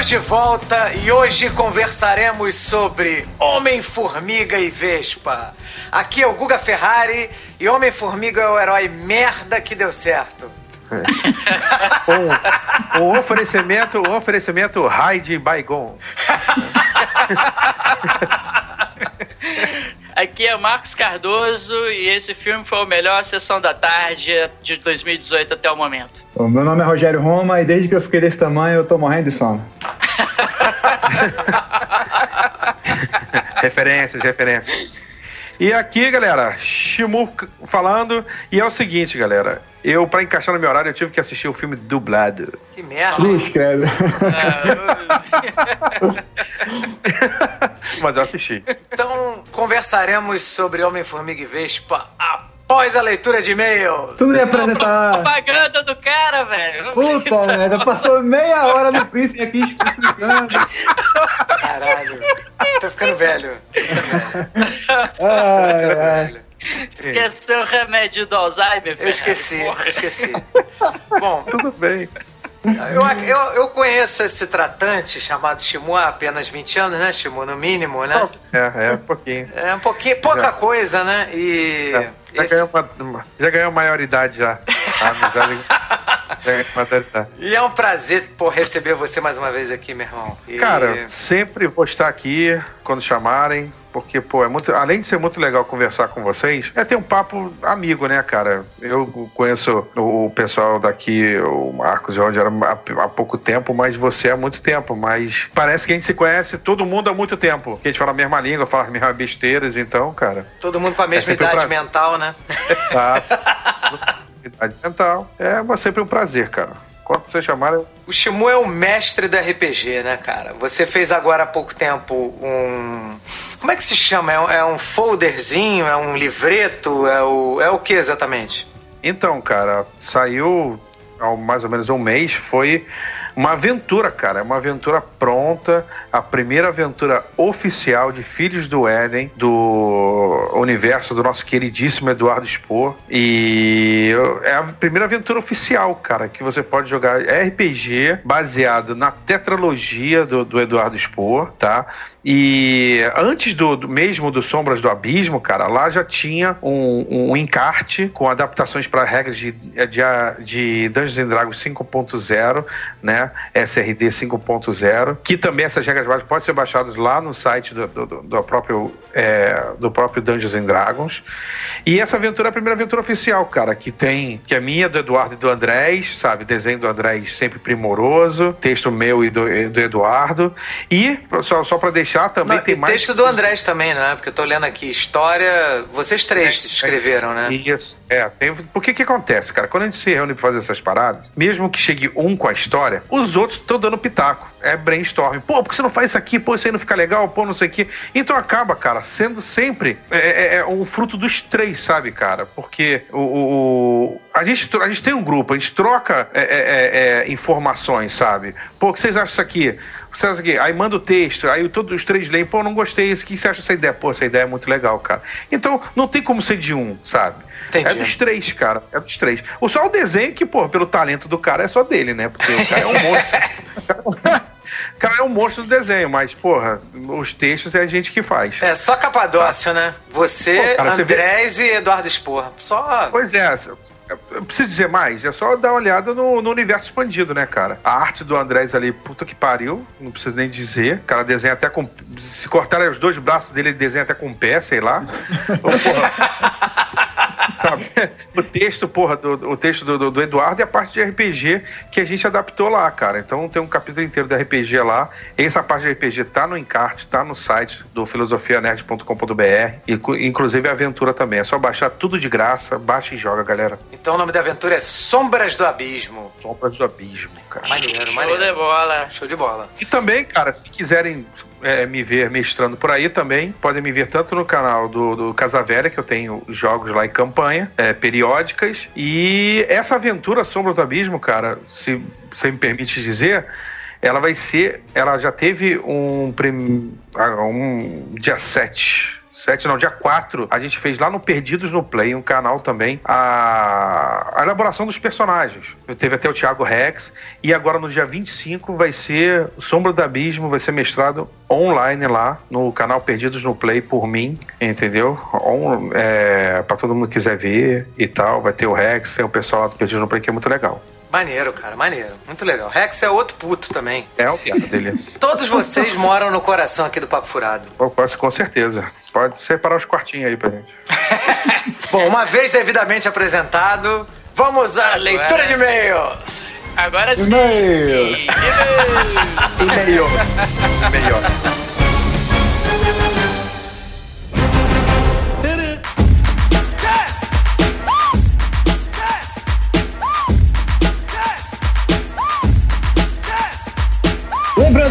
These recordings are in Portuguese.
Estamos de volta e hoje conversaremos sobre Homem-Formiga e Vespa. Aqui é o Guga Ferrari e Homem-Formiga é o herói merda que deu certo. um, um oferecimento, um oferecimento Raid Baigon. Aqui é Marcos Cardoso e esse filme foi a melhor sessão da tarde de 2018 até o momento. O meu nome é Rogério Roma e desde que eu fiquei desse tamanho eu tô morrendo de sono. referências, referências. E aqui, galera, Shimu falando. E é o seguinte, galera. Eu, pra encaixar no meu horário, eu tive que assistir o filme dublado. Que merda. Cruz, credo. Mas eu assisti. Então, conversaremos sobre Homem-Formiga e Vespa após a leitura de e-mail. Tu não ia apresentar. Propaganda do cara, velho. Puta merda, passou meia hora no briefing aqui explicando. Caralho. Tô ficando velho. Tô ficando velho. Ai, Tô ficando ai. velho. Esqueceu o remédio do Alzheimer, Eu esqueci, eu esqueci. Bom, Tudo bem. eu, eu, eu conheço esse tratante chamado Shimu há apenas 20 anos, né, Shimu? No mínimo, né? É, é, um pouquinho. É um pouquinho, pouca Já. coisa, né? E. É, já, esse- ganhou uma, já ganhou maioridade já. Tá? Já, já ganhou maioridade. E é um prazer por receber você mais uma vez aqui, meu irmão. E- Cara, sempre vou estar aqui quando chamarem, porque, pô, é muito. Além de ser muito legal conversar com vocês, é ter um papo amigo, né, cara? Eu conheço o, pessoal daqui, o Marcos e o Roger, há, pouco tempo, mas você há muito tempo. Mas parece que a gente se conhece todo mundo há muito tempo. Que a gente fala a mesma língua, fala as mesmas besteiras, então, cara. todo mundo com a mesma um idade prazer. mental, né? Exato. Idade mental. É sempre um prazer, cara. Quando você chamar, eu O Shimu é o mestre do RPG, né, cara? Você fez agora há pouco tempo um. Como é que se chama? É um, é um folderzinho? É um livreto? É o, é o que exatamente? Então, cara, saiu há mais ou menos um mês, foi uma aventura, cara, uma aventura pronta, a primeira aventura oficial de Filhos do Éden, do universo do nosso queridíssimo Eduardo Spohr, e é a primeira aventura oficial, cara, que você pode jogar é RPG baseado na tetralogia do, do Eduardo Spohr, tá? E antes do, do- mesmo do Sombras do Abismo, cara, lá já tinha um, um encarte com adaptações para regras de, de, de Dungeons and Dragons 5.0, né? SRD 5.0, que também essas regras básicas podem ser baixadas lá no site do, do, do- próprio, é, do próprio Dungeons and Dragons. E essa aventura é a primeira aventura oficial, cara, que tem, que é minha, do Eduardo e do Andrés, sabe? Desenho do Andrés sempre primoroso, texto meu e do, do Eduardo. E, só, só para deixar, também Não, tem mais. texto do Andrés também, né? Porque eu tô lendo aqui história. Vocês três É, escreveram, né? Isso. É, tem, porque que acontece, cara? Quando a gente se reúne pra fazer essas paradas, mesmo que chegue um com a história, os outros estão dando pitaco. É brainstorming. Pô, por que você não faz isso aqui? Pô, isso aí não fica legal? Pô, não sei o quê. Então acaba, cara, sendo sempre é, é, é um fruto dos três, sabe, cara? Porque o, o- a, gente, a gente tem um grupo, a gente troca é, é, é, informações, sabe? Pô, o que vocês acham disso aqui? Acham aqui? Aí manda o texto, aí todos os três leem, pô, não gostei, o que você acha dessa ideia? Pô, essa ideia é muito legal, cara. Então, não tem como ser de um, sabe? Entendi. É dos três, cara. É dos três. O só o desenho que, pô, pelo talento do cara é só dele, né? Porque o cara é um monstro. O cara é um monstro do desenho, mas, porra, os textos é a gente que faz. É, só Capadócio, né? Você, Pô, cara, você vê- Andrés e Eduardo Spor. Só. Pois é, eu preciso dizer mais, é só dar uma olhada no, no universo expandido, né, cara? A arte do Andrés ali, puta que pariu, não preciso nem dizer. O cara desenha até com. Se cortarem os dois braços dele, ele desenha até com o pé, sei lá. Ou, porra, sabe? O texto, porra, do, o texto do, do- do Eduardo e a parte de RPG que a gente adaptou lá, cara. Então tem um capítulo inteiro de RPG lá. Essa parte de RPG tá no encarte, tá no site do filosofianerd.com.br. E, inclusive a aventura também. É só baixar tudo de graça, baixa e joga, galera. Então o nome da aventura é Sombras do Abismo. Sombras do Abismo, cara. Maneiro, Show maneiro. de bola. Show de bola. E também, cara, se quiserem é, me ver mestrando por aí também, podem me ver tanto no canal do, do Casa Velha, que eu tenho jogos lá em campanha, é, periódicas. E essa aventura Sombra do Abismo, cara, se você me permite dizer, ela vai ser. Ela já teve um, prim- ah, um dia 7 7 não, dia 4, a gente fez lá no Perdidos no Play, um canal também, a, a elaboração dos personagens. Teve até o Thiago Rex, e agora no dia 25 vai ser Sombra do Abismo, vai ser mestrado online lá no canal Perdidos no Play por mim, entendeu? On, é, pra todo mundo que quiser ver e tal, vai ter o Rex, tem o pessoal lá do Perdidos no Play que é muito legal. Maneiro, cara, maneiro. Muito legal. Rex é outro puto também. É o piada dele. Todos vocês moram no coração aqui do Papo Furado. Pô, posso- Com certeza. Pode separar os quartinhos aí pra gente. Bom, uma vez devidamente apresentado, vamos à leitura de e-mails. Agora sim. E-mails. E-mails. E-mails.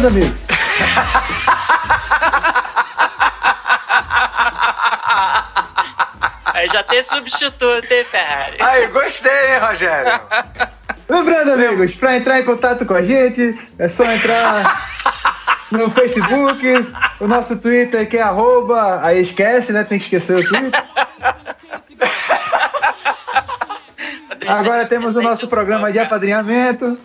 E-mails. Lembrando, amigo, Aí já tem substituto, hein, Ferrari? Aí, gostei, hein, Rogério? lembrando, amigos, pra entrar em contato com a gente, é só entrar no Facebook, o nosso Twitter que é arroba, aí esquece, né? Tem que esquecer o Twitter. Agora temos o nosso programa de apadrinhamento.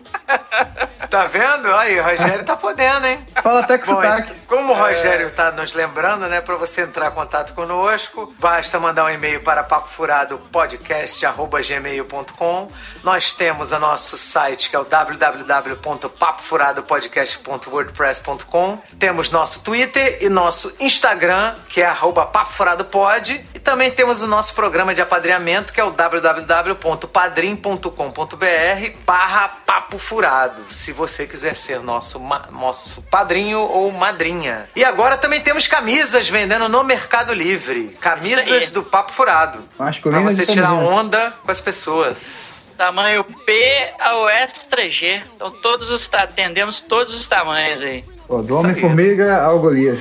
Tá vendo? Aí, o Rogério tá podendo, hein? Fala até com Bom, sotaque. como o Rogério está nos lembrando, né, para você entrar em contato conosco, basta mandar um e-mail para papofuradopodcast@gmail.com. Nós temos o nosso site que é o www.papofuradopodcast.wordpress.com. Temos nosso Twitter e nosso Instagram, que é arroba papofuradopod. E também temos o nosso programa de apadrinhamento, que é o www.padrim.com.br barra papo furado, se você quiser ser nosso, nosso padrinho ou madrinha. E agora também temos camisas vendendo no Mercado Livre. Camisas do Papo Furado. Pra você tirar onda com as pessoas. Tamanho P ao S3G. Então todos os atendemos todos os tamanhos aí. Pô, do Isso aí. Homem-Formiga ao Golias.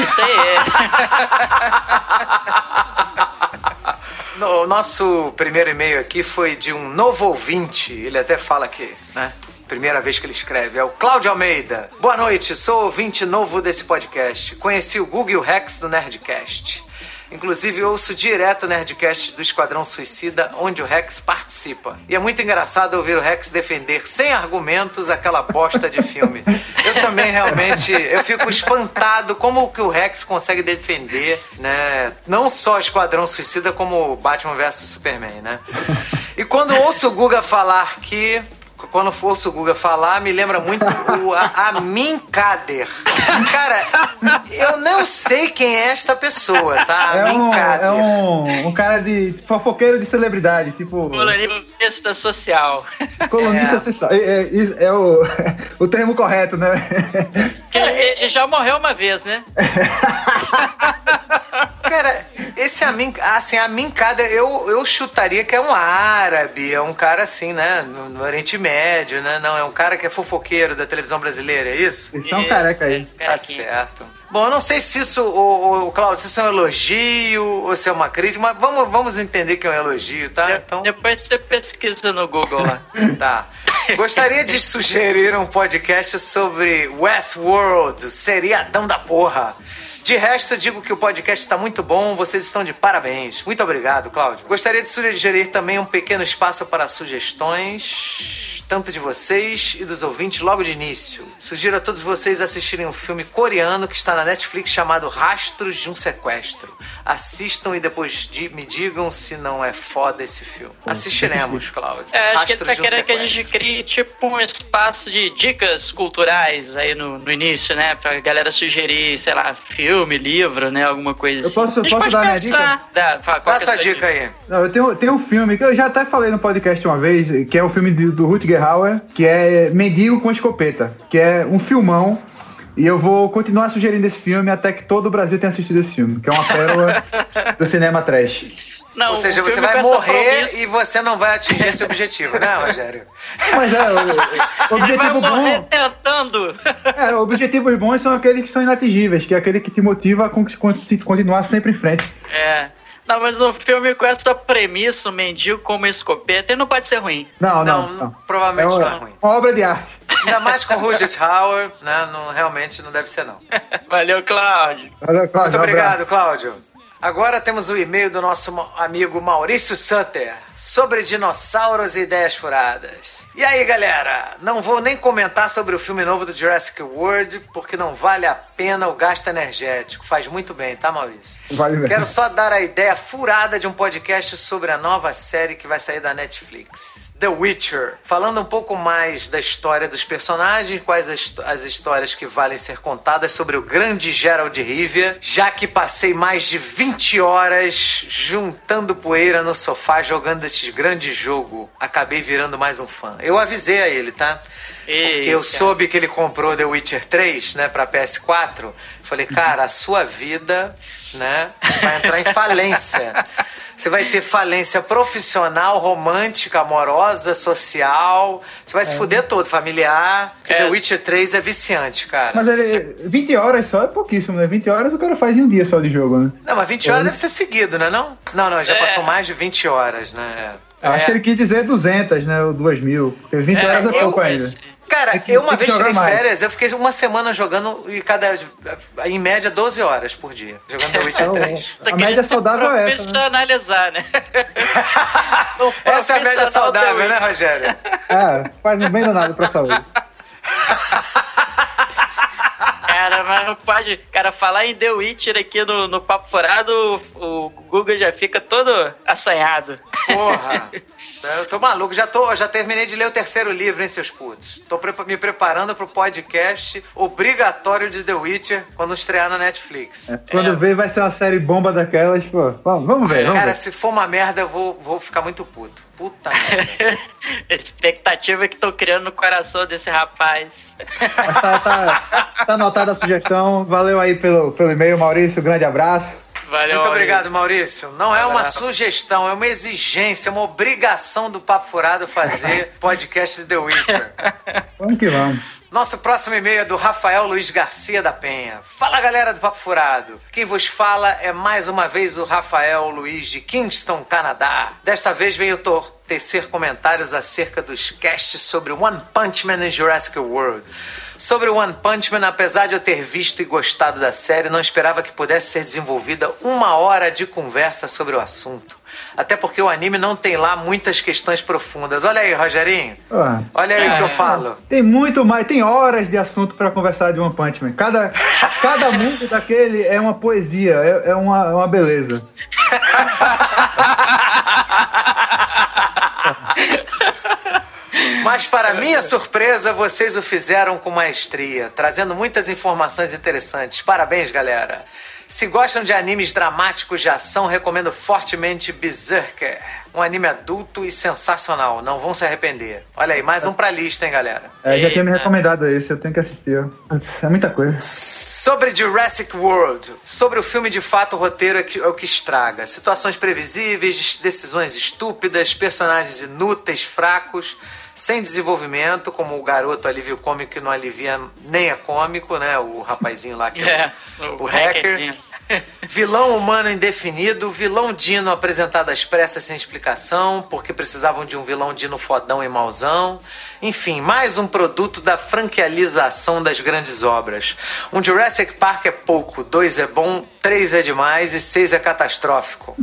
Isso aí é. O nosso primeiro e-mail aqui foi de um novo ouvinte. Ele até fala que, né? Primeira vez que ele escreve. É o Cláudio Almeida. Boa noite, sou ouvinte novo desse podcast. Conheci o Google Rex do Nerdcast. Inclusive, ouço direto o Nerdcast do Esquadrão Suicida, onde o Rex participa. E é muito engraçado ouvir o Rex defender sem argumentos aquela bosta de filme. Eu também realmente, eu fico espantado como que o Rex consegue defender, né? Não só Esquadrão Suicida, como Batman vs Superman, né? E quando ouço o Guga falar que quando ouço o Guga falar, me lembra muito o Amin Kader. Cara, eu não sei quem é esta pessoa, tá? É Amin um, Kader. é um, um cara de fofoqueiro de celebridade, tipo Colunista social. colunista É. social. É, é, é o, o termo correto, né? Ele, ele já morreu uma vez, né? Cara, esse Amin, assim, Amin Kader, eu, eu chutaria que é um árabe, é um cara assim, né, no, no Oriente Médio, né? Não, é um cara que é fofoqueiro da televisão brasileira, é isso? Isso é um Isso, careca aí. Tá certo. Bom, eu não sei se isso, o, o, Claudio, se isso é um elogio ou se é uma crítica, mas vamos, vamos entender que é um elogio, tá? De- Então, Depois você pesquisa no Google lá. tá. Gostaria de sugerir um podcast sobre Westworld, seriadão da porra. De resto, digo que o podcast está muito bom, vocês estão de parabéns. Muito obrigado, Cláudio. Gostaria de sugerir também um pequeno espaço para sugestões, tanto de vocês e dos ouvintes logo de início. Sugiro a todos vocês assistirem um filme coreano que está na Netflix chamado Rastros de um Sequestro. Assistam e depois me digam se não é foda esse filme. Assistiremos, Cláudio. É, acho que ele Rastros tá de um querendo que a gente crie tipo um espaço de dicas culturais aí no, no início, né? Pra galera sugerir, sei lá, filme, livro, né? Alguma coisa Eu assim. posso- a gente posso dar minha pensar. Dá, fala, qual Dá que é a essa sua dica aí. Não, eu tenho, tem um filme que eu já até falei no podcast uma vez, que é o filme do, do Rutger Hauer, que é Mendigo com Escopeta, que é um filmão. E eu vou continuar sugerindo esse filme até que todo o Brasil tenha assistido esse filme, que é uma pérola do cinema trash. Não, Ou seja, você vai morrer e você não vai atingir esse objetivo, né, Rogério? Mas é, o, o Ele vai objetivo morrer bom. tentando. É, objetivos bons são aqueles que são inatingíveis, que é aquele que te motiva a con- con- continuar sempre em frente. É. Não, mas um filme com essa premissa, o mendigo como escopeta, ele não pode ser ruim. Não, não. Não, não. provavelmente é não uma, é ruim. uma obra de arte. Ainda mais com Rudget Hauer, né? Não, realmente não deve ser, não. Valeu, Cláudio. Valeu, Cláudio, Muito um obrigado, abraço. Cláudio. Agora temos o e-mail do nosso amigo Maurício Sutter sobre dinossauros e ideias furadas. E aí, galera? Não vou nem comentar sobre o filme novo do Jurassic World, porque não vale a pena o gasto energético. Faz muito bem, tá, Maurício? Vale mesmo. Quero só dar a ideia furada de um podcast sobre a nova série que vai sair da Netflix. The Witcher, falando um pouco mais da história dos personagens, quais as, as histórias que valem ser contadas sobre o grande Geralt de Rivia, já que passei mais de 20 horas juntando poeira no sofá jogando esse grande jogo. Acabei virando mais um fã. Eu avisei a ele, tá? Porque eu Eita. soube que ele comprou The Witcher 3, né, pra PS4. Falei, cara, a sua vida, né, vai entrar em falência. Você vai ter falência profissional, romântica, amorosa, social. Você vai se fuder todo, familiar. Porque É. The Witcher 3 é viciante, cara. Mas ele, 20 horas só é pouquíssimo, né? 20 horas o cara faz em um dia só de jogo, né? Não, mas 20 horas deve ser seguido, né? Não, não, não já É. passou mais de 20 horas, né? Eu acho É. que ele quis dizer 200, né? Ou 2 mil. Porque 20 horas é pouco ainda. Cara, que- eu uma vez tirei férias, eu fiquei uma semana jogando e cada. em média 12 horas por dia. Jogando The Witcher 3. Só A média saudável é essa, né? profissionalizar, né? Essa é a média saudável, né. Rogério? Ah, faz bem danado pra saúde. Cara, mas não pode. Cara, falar em The Witcher aqui no, no Papo Furado, o, o Google já fica todo assanhado. Porra! Eu tô maluco, já, tô, já terminei de ler o terceiro livro, hein, seus putos. Tô prepa- me preparando pro podcast obrigatório de The Witcher quando estrear na Netflix. É, Quando vê, vai ser uma série bomba daquelas, pô. Vamos, vamos ver, vamos Cara, ver. se for uma merda, eu vou, vou ficar muito puto. Puta merda. Expectativa que estão criando no coração desse rapaz. Mas tá, tá, tá anotada a sugestão. Valeu aí pelo, pelo e-mail, Maurício. Grande abraço. Valeu. Muito obrigado, Maurício. Não é uma sugestão, é uma exigência, uma obrigação do Papo Furado fazer podcast de The Witcher. Vamos que vamos. Nosso próximo e-mail é do Rafael Luiz Garcia da Penha. Fala galera do Papo Furado. Quem vos fala é mais uma vez o Rafael Luiz de Kingston, Canadá. Desta vez venho tor- tecer comentários acerca dos casts sobre One Punch Man e Jurassic World. Sobre One Punch Man, apesar de eu ter visto e gostado da série, não esperava que pudesse ser desenvolvida uma hora de conversa sobre o assunto. Até porque o anime não tem lá muitas questões profundas. Olha aí, Rogerinho. Pô, Olha aí o que eu É. falo. Tem muito mais, tem horas de assunto pra conversar de One Punch Man. Cada, cada mundo daquele é uma poesia, é, é uma, é uma beleza. Mas para minha surpresa, vocês o fizeram com maestria, trazendo muitas informações interessantes. Parabéns, galera. Se gostam de animes dramáticos de ação, recomendo fortemente Berserker. Um anime adulto e sensacional, não vão se arrepender. Olha aí, mais um pra lista, hein, galera. É, já tinha me recomendado esse, eu tenho que assistir. É muita coisa. Sobre Jurassic World. Sobre o filme, de fato, o roteiro é, que- é o que estraga. Situações previsíveis, decisões estúpidas, personagens inúteis, fracos, sem desenvolvimento, como o garoto alívio cômico que não alivia nem é cômico, né? O rapazinho lá que é, É, o, o hacker. Vilão humano indefinido, vilão Dino apresentado às pressas sem explicação, porque precisavam de um vilão Dino fodão e mauzão. Enfim, mais um produto da franquialização das grandes obras. Um Jurassic Park é pouco, dois é bom, três é demais e seis é catastrófico.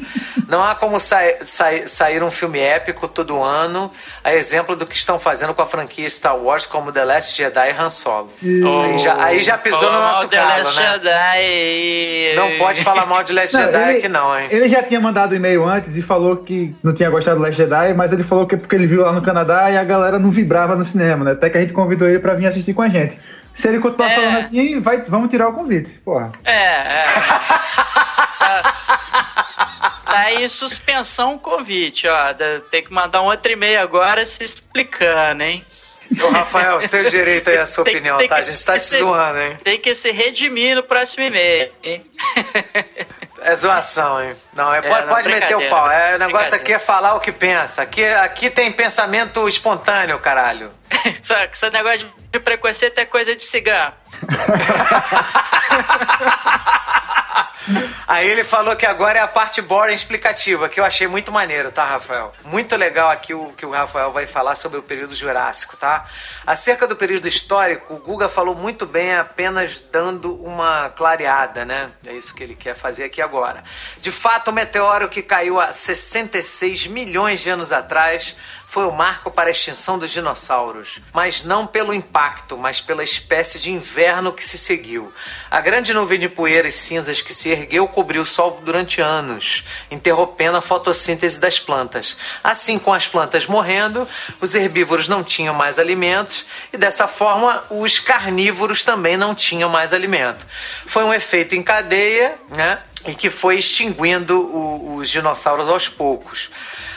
Não há como sai- sai- sair um filme épico todo ano, a exemplo do que estão fazendo com a franquia Star Wars, como The Last Jedi e Han Solo. Aí já, aí já pisou no nosso The calo, Last né? Jedi. Não pode falar mal de Last Jedi ele, aqui não, hein? ele já tinha mandado e-mail antes e falou que não tinha gostado do Last Jedi, mas ele falou que é porque ele viu lá no Canadá e a galera não vibrava no cinema, né? Até que a gente convidou ele pra vir assistir com a gente. Se ele continuar É. falando assim, vai, vamos tirar o convite. Porra. É, é. tá, tá em suspensão o convite, ó. Tem que mandar um outro e-mail agora se explicando, hein? Ô, Rafael, você tem o direito aí a sua Tem- opinião, tem tá? que- A gente tá te tem- zoando, hein? Tem que se redimir no próximo e-mail, hein? É zoação, hein? Não, é, pode, não, pode meter o pau. É, o negócio aqui é falar o que pensa. Aqui, aqui tem pensamento espontâneo, caralho. Só que esse negócio de preconceito é coisa de cigarro. Aí ele falou que agora é a parte boring explicativa, que eu achei muito maneiro, tá, Rafael? Muito legal aqui o que o Rafael vai falar sobre o período jurássico, tá? Acerca do período histórico, o Guga falou muito bem, apenas dando uma clareada, né? É isso que ele quer fazer aqui agora. De fato, o meteoro que caiu há 66 milhões de anos atrás foi o marco para a extinção dos dinossauros, mas não pelo impacto, mas pela espécie de inverno que se seguiu. A grande nuvem de poeira e cinzas que se ergueu cobriu o sol durante anos, interrompendo a fotossíntese das plantas. Assim, com as plantas morrendo, os herbívoros não tinham mais alimentos e dessa forma os carnívoros também não tinham mais alimento. Foi um efeito em cadeia, né? E que foi extinguindo o, os dinossauros aos poucos.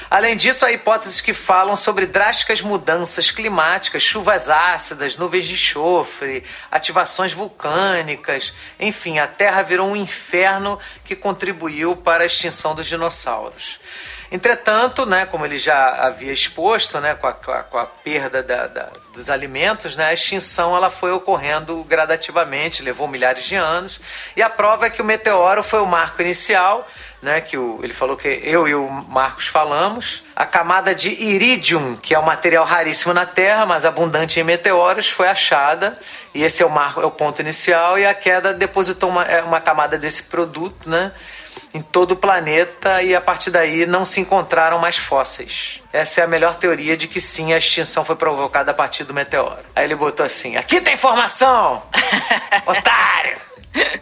Além disso, há hipóteses que falam sobre drásticas mudanças climáticas, chuvas ácidas, nuvens de enxofre, ativações vulcânicas. Enfim, a Terra virou um inferno que contribuiu para a extinção dos dinossauros. Entretanto, né, como ele já havia exposto, né, com, a, com a perda da, da, dos alimentos, né, a extinção ela foi ocorrendo gradativamente, levou milhares de anos. E a prova é que o meteoro foi o marco inicial né, que o, ele falou que eu e o Marcos falamos. A camada de iridium, que é um material raríssimo na Terra, mas abundante em meteoros, foi achada. E esse é o, marco, é o ponto inicial. E a queda depositou uma, é uma camada desse produto né, em todo o planeta. E a partir daí não se encontraram mais fósseis. Essa é a melhor teoria de que sim, a extinção foi provocada a partir do meteoro. Aí ele botou assim: aqui tem informação! Otário!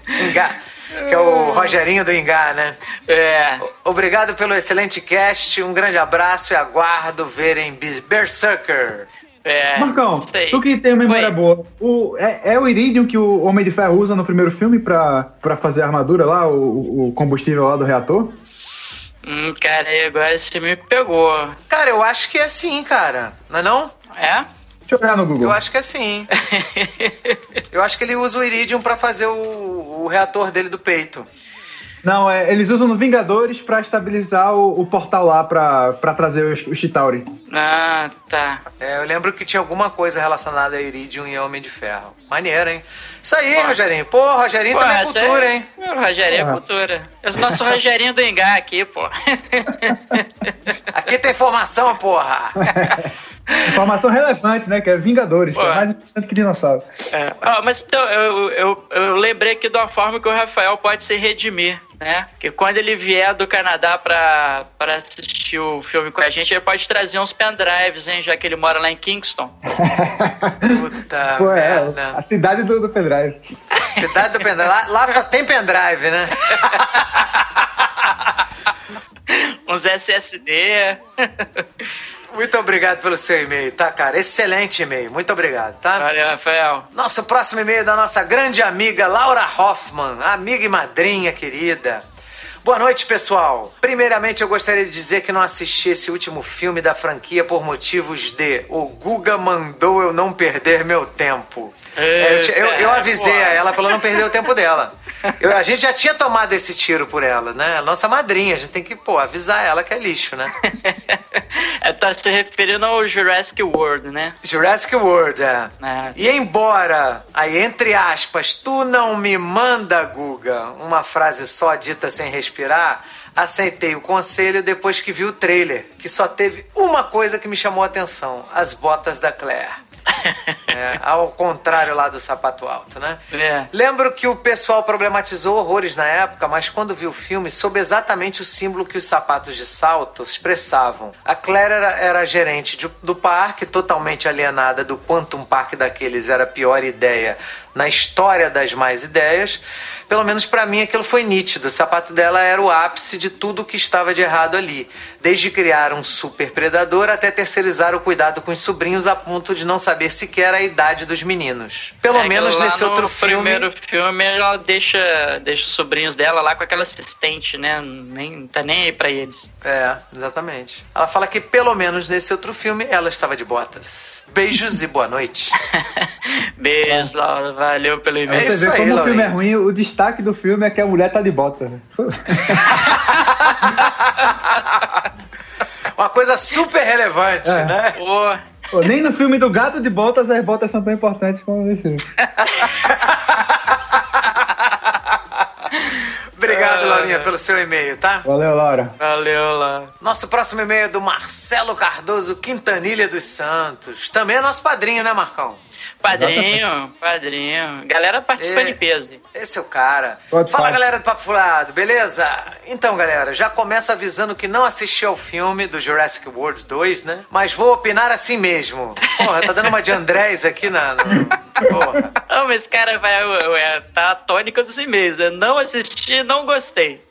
Enga que é o Rogerinho do Ingá, né? É. Obrigado pelo excelente cast, um grande abraço e aguardo verem Berserker. É, Marcão, sei. tu que tem memória Oi. boa, o, é, é o Iridium que o Homem de Ferro usa no primeiro filme pra, pra fazer a armadura lá, o, o combustível lá do reator? Hum, cara, aí agora você me pegou. Cara, eu acho que é sim, cara. Não é não? É? Olhar no Google. Eu acho que é sim. eu acho que ele usa o Iridium pra fazer o, o reator dele do peito. Não, é, eles usam no Vingadores pra estabilizar o, o portal lá pra, pra trazer o, o Chitauri. Ah, tá. É, eu lembro que tinha alguma coisa relacionada a Iridium e Homem de Ferro. Maneiro, hein? Isso aí, Rogerinho. Pô, Rogerinho também é cultura, hein? É, o Rogerinho é cultura. É o nosso Rogerinho do Engá aqui, pô. Aqui tem informação, porra. Informação relevante, né? Que é Vingadores, que é mais importante que dinossauro. É. Ah, mas então, eu, eu, eu lembrei aqui de uma forma que o Rafael pode se redimir, né? Que quando ele vier do Canadá pra, pra assistir o filme com a gente, ele pode trazer uns pendrives, hein? Já que ele mora lá em Kingston. Puta Pô, é, merda. a cidade do, do pendrive. Cidade do pendrive. Lá, lá só tem pendrive, né? Uns SSD. Muito obrigado pelo seu e-mail, tá, cara? Excelente e-mail. Muito obrigado, tá? Valeu, Rafael. Nosso próximo e-mail é da nossa grande amiga Laura Hoffman, amiga e madrinha querida. Boa noite, pessoal. Primeiramente, eu gostaria de dizer que não assisti esse último filme da franquia por motivos de o Guga mandou eu não perder meu tempo. É, eu, eu- eu avisei a ela pra ela não perder o tempo dela. Eu- a gente já tinha tomado esse tiro por ela, né? Nossa madrinha, a gente tem que, pô, avisar ela que é lixo, né? É, tá se referindo ao Jurassic World, né? Jurassic World, é. É. E embora, aí entre aspas, tu não me manda, Guga, uma frase só dita sem respirar, aceitei o conselho depois que vi o trailer, que só teve uma coisa que me chamou a atenção: as botas da Claire. É, ao contrário lá do sapato alto, né? É. Lembro que o pessoal problematizou horrores na época, mas quando vi o filme, soube exatamente o símbolo que os sapatos de salto expressavam. A Claire era, era a gerente de- do parque, totalmente alienada do quanto um parque daqueles era a pior ideia na história das mais ideias. Pelo menos pra mim aquilo foi nítido. O sapato dela era o ápice de tudo o que estava de errado ali. Desde criar um super predador até terceirizar o cuidado com os sobrinhos a ponto de não saber sequer a idade dos meninos. Pelo É menos nesse no outro filme. primeiro filme, ela deixa, deixa os sobrinhos dela lá com aquela assistente, né? Nem, tá nem aí pra eles. É, exatamente. Ela fala que pelo menos nesse outro filme ela estava de botas. Beijos e boa noite. Beijo, Laura. Valeu pelo É e-mail. isso Você vê aí, como o filme é ruim, o destaque do filme é que a mulher tá de bota. né? Uma coisa super relevante, É. né? Pô, Pô, nem no filme do Gato de Botas as botas são tão importantes como nesse filme. obrigado, Laurinha, pelo seu e-mail, tá? Valeu, Laura. Valeu lá. Nosso próximo e-mail é do Marcelo Cardoso Quintanilha dos Santos. Também é nosso padrinho, né, Marcão? Padrinho, padrinho. Galera participa É. de peso. Esse é o cara. Pode Fala, galera do Papo Furado, beleza? Então, galera, já começo avisando que não assisti ao filme do Jurassic World 2, né? Mas vou opinar assim mesmo. Porra, tá dando uma de Andrés aqui na... no- Porra. Não, mas cara vai é, tá a tônica dos e-mails. Eu não assisti, não gostei.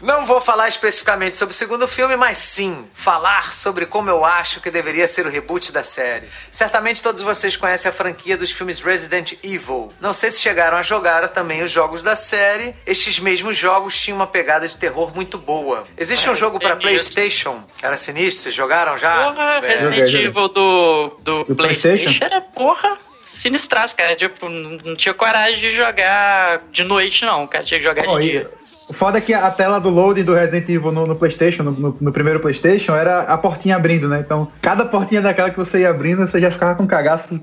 Não vou falar especificamente sobre o segundo filme, mas sim falar sobre como eu acho que deveria ser o reboot da série. Certamente todos vocês conhecem a franquia dos filmes Resident Evil. Não sei se chegaram a jogar também os jogos da série. Estes mesmos jogos tinham uma pegada de terror muito boa. Existe um Era jogo para. PlayStation. Era sinistro? Vocês jogaram já? Porra, É. Resident. Evil do, do, Do PlayStation, PlayStation? era, porra, sinistraço, cara. Tipo, não tinha coragem de jogar de noite, não. Cara, tinha que jogar Ó, de e dia. O foda é que a tela do loading do Resident Evil no, no PlayStation, no, no- no primeiro PlayStation, era a portinha abrindo, né? Então, cada portinha daquela que você ia abrindo, você já ficava com cagaço,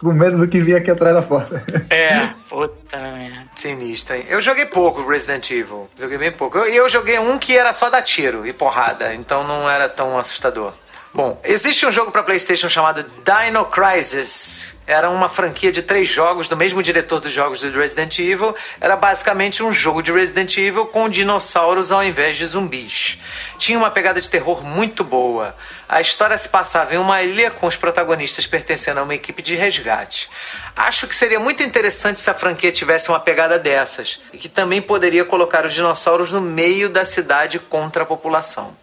com medo do que vinha aqui atrás da porta. É, puta merda. Sinistro, hein? Eu joguei pouco Resident Evil. Joguei bem pouco. E eu, eu joguei um que era só dar tiro e porrada, então não era tão assustador. Bom, existe um jogo para PlayStation chamado Dino Crisis. Era uma franquia de três jogos do mesmo diretor dos jogos do Resident Evil. Era basicamente um jogo de Resident Evil com dinossauros ao invés de zumbis. Tinha uma pegada de terror muito boa. A história se passava em uma ilha com os protagonistas pertencendo a uma equipe de resgate. Acho que seria muito interessante se a franquia tivesse uma pegada dessas e que também poderia colocar os dinossauros no meio da cidade contra a população.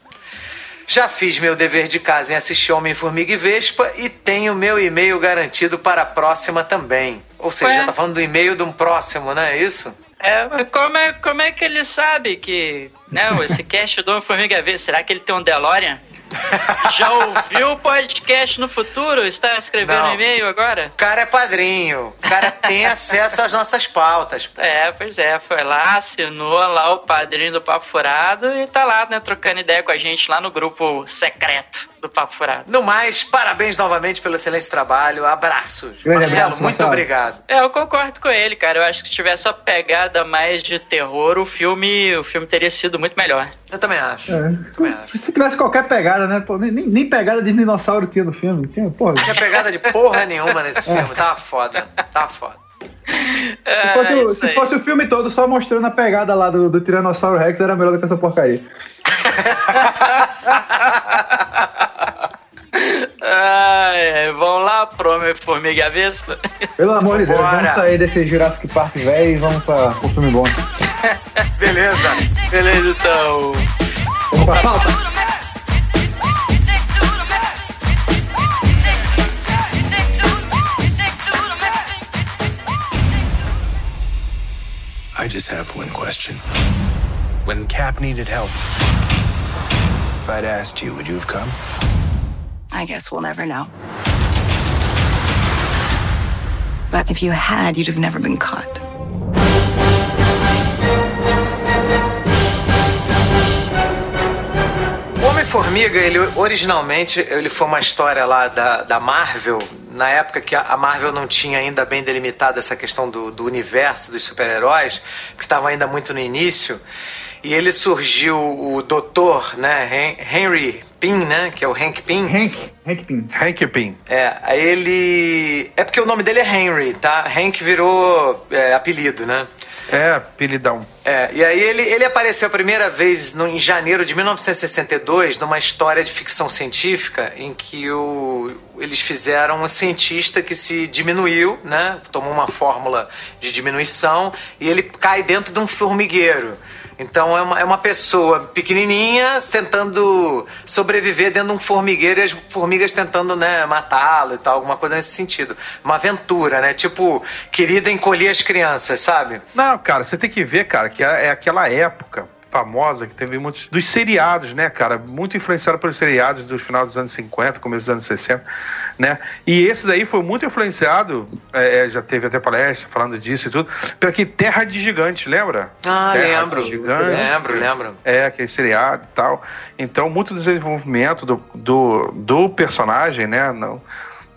Já fiz meu dever de casa em assistir Homem-Formiga e Vespa e tenho meu e-mail garantido para a próxima também. Ou seja, já tá falando do e-mail de um próximo, não é isso? É, como é, como é que ele sabe que. Não, esse cast do Homem-Formiga V, será que ele tem um DeLorean? Já ouviu o podcast no futuro? Está escrevendo Não. e-mail agora? O cara é padrinho, o cara tem acesso às nossas pautas. pô. É, pois é, foi lá, assinou lá o padrinho do Papo Furado e tá lá, né, trocando ideia com a gente lá no grupo secreto do Papo Furado. No mais, parabéns novamente pelo excelente trabalho. Abraços. Grande Marcelo, abraço, muito Marcelo. obrigado. É, eu concordo com ele, cara. Eu acho que se tivesse uma pegada mais de terror, o filme, o filme teria sido muito melhor. Eu também acho. É. Também acho. Se tivesse qualquer pegada, né? Pô, nem, nem pegada de dinossauro tinha no filme. Tinha, porra. Não tinha pegada de porra nenhuma nesse filme. Tava foda. Tava foda. É, Se fosse, o- isso se fosse o filme todo só mostrando a pegada lá do, do Tiranossauro Rex, era melhor do que essa porcaria. Ai, vamos lá pro Homem-Formiga e a Vespa? Pelo amor de Deus, Bora. vamos sair desse Jurassic Park velho e vamos pra um filme bom. Beleza. Beleza, então. Vamos pra pauta. I just have one question. When Cap needed help, if I'd asked you, would you have come? I guess we'll never know. But if you had, you'd have never been caught. Homem-Formiga, ele originalmente ele foi uma história lá da, da Marvel, na época que a Marvel não tinha ainda bem delimitado essa questão do, do universo dos super-heróis, porque estava ainda muito no início. E ele surgiu o doutor, né, Hen- Henry Pym, né, que é o Hank Pym. Hank, Hank Pym. Hank Pym. É, aí ele... É porque o nome dele é Henry, tá? Hank virou é, apelido, né? É, apelidão. É, e aí ele, ele apareceu a primeira vez no, em janeiro de 1962 numa história de ficção científica em que o, eles fizeram um cientista que se diminuiu, né? Tomou uma fórmula de diminuição e ele cai dentro de um formigueiro. Então é uma, é uma pessoa pequenininha tentando sobreviver dentro de um formigueiro e as formigas tentando, né, matá-lo e tal, alguma coisa nesse sentido. Uma aventura, né? Tipo, querida encolher as crianças, sabe? Não, cara, você tem que ver, cara, que é é aquela época famosa que teve muitos dos seriados, né, cara, muito influenciado pelos seriados dos final dos anos 50, começo dos anos 60, né? E esse daí foi muito influenciado, é, é, já teve até palestra falando disso e tudo, pelo que Terra de Gigante, lembra? Ah, Terra lembro. de Gigante. Lembro, lembro. É, aquele seriado e tal. Então, muito desenvolvimento do, do, do personagem, né? Não,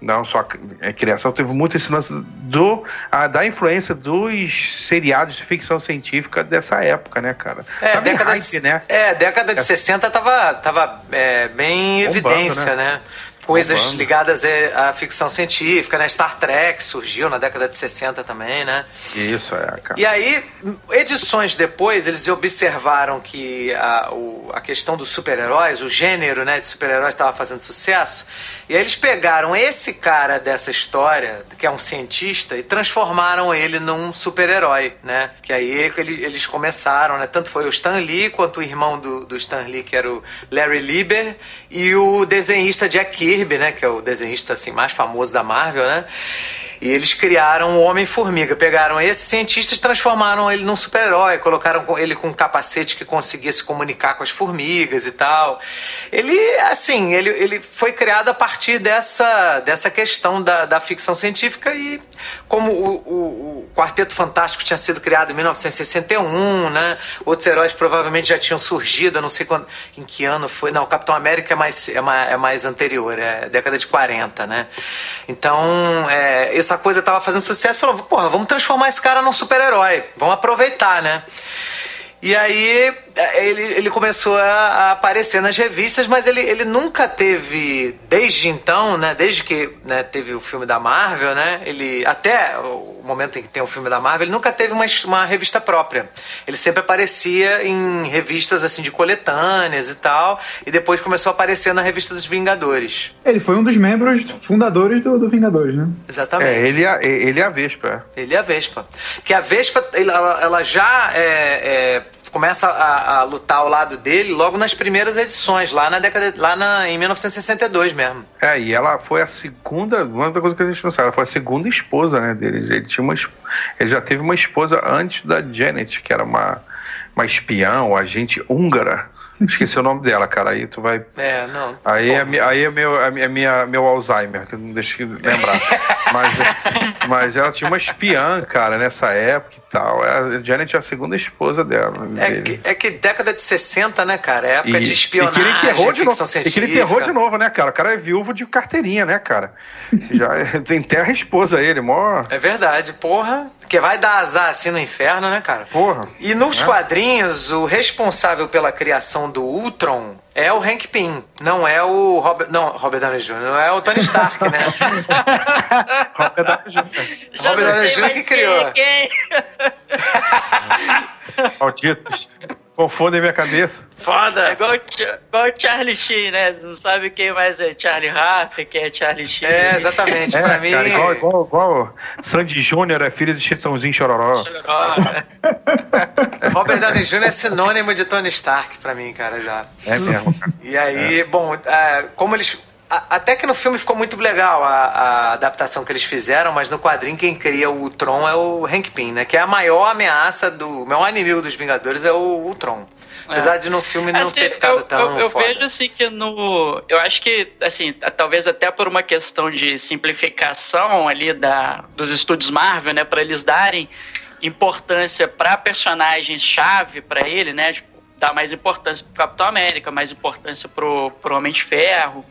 Não só a criação, teve muito esse lance do, a, da influência dos seriados de ficção científica dessa época, né, cara? É, Tava em década, hype, de, né? é, década de Essa- 60 tava, tava é, bem em Bombando, evidência, né? né? Coisas Bombando. ligadas é, à ficção científica, né? Star Trek surgiu na década de 60 também, né? Isso, é, cara. E aí, edições depois, eles observaram que a, o- a questão dos super-heróis, o gênero né, de super-heróis estava fazendo sucesso. E aí eles pegaram esse cara dessa história, que é um cientista, e transformaram ele num super-herói, né? Que aí ele- eles começaram, né? Tanto foi o Stan Lee quanto o irmão do, do Stan Lee, que era o Larry Lieber, e o desenhista Jack Kirby, né? Que é o desenhista assim, mais famoso da Marvel, né? E eles criaram o Homem-Formiga. Pegaram esse cientista e transformaram ele num super-herói. Colocaram ele com um capacete que conseguia se comunicar com as formigas e tal. Ele, assim, ele, ele foi criado a partir dessa, dessa questão da, da ficção científica e como o, o- o Quarteto Fantástico tinha sido criado em 1961, né? Outros heróis provavelmente já tinham surgido, eu não sei quando, em que ano foi. Não, o Capitão América é mais, é mais, é mais anterior, é década de 40, né? Então, é, essa coisa tava fazendo sucesso, falou, porra, vamos transformar esse cara num super-herói, vamos aproveitar, né? E aí ele, ele começou a, a aparecer nas revistas, mas ele, ele nunca teve, desde então, né? Desde que né, teve o filme da Marvel, né? Ele, até o momento em que tem o filme da Marvel, ele nunca teve uma, uma revista própria. Ele sempre aparecia em revistas assim de coletâneas e tal, e depois começou a aparecer na revista dos Vingadores. Ele foi um dos membros fundadores do, do Vingadores, né? Exatamente. É, ele, e a- ele é a Vespa. Ele é a Vespa. Que a Vespa, ela, ela já é, é, começa a, a lutar ao lado dele logo nas primeiras edições, lá na década, lá na, em 1962 mesmo. É, e ela foi a segunda, uma outra coisa que a gente não sabe, ela foi a segunda esposa, né, dele. Ele, tinha uma, ele já teve uma esposa antes da Janet, que era uma, uma espiã, agente húngara. Esqueci o nome dela, cara, aí tu vai... É, não. Aí é, aí é, meu, é é minha, meu Alzheimer, que eu não deixo de lembrar. mas, mas ela tinha uma espiã, cara, nessa época e tal. A Janet é a segunda esposa dela. É dele. que, é que década de 60, né, cara? É época de E espionagem, que ele enterrou de novo. E científica. que ele enterrou de novo, né, cara? O cara é viúvo de carteirinha, né, cara? Já tem terra esposa ele, mó. É verdade, porra. Porque vai dar azar assim no inferno, né, cara? Porra. E nos É. quadrinhos, o responsável pela criação do Ultron é o Hank Pym, não é o Robert, não, Robert Downey Jr., não é o Tony Stark, né? Robert Downey Jr. Já Robert Downey Jr. que criou. é quem. Malditos. Confundem minha cabeça. É Foda! igual, o Cha- igual o Charlie Sheen, né? Você não sabe quem mais é Charlie Raff, quem é Charlie Sheen. É, exatamente. É, pra mim. cara, igual, igual, igual Sandy Júnior é filho de Chitãozinho Chororó. Robert Downey Jr. é sinônimo de Tony Stark pra mim, cara, já. É mesmo, cara. E aí, bom, é, como eles. Até que no filme ficou muito legal a, a adaptação que eles fizeram, mas no quadrinho quem cria o Ultron é o Hank Pym, né? Que é a maior ameaça do. O maior inimigo dos Vingadores é o Ultron. Apesar de no filme não Assim, ter ficado eu, tão. eu, eu vejo assim que no. Eu acho que, assim, talvez até por uma questão de simplificação ali da, dos estúdios Marvel, né? Pra eles darem importância pra personagens-chave pra ele, né? Tipo, dar mais importância pro Capitão América, mais importância pro, pro Homem de Ferro,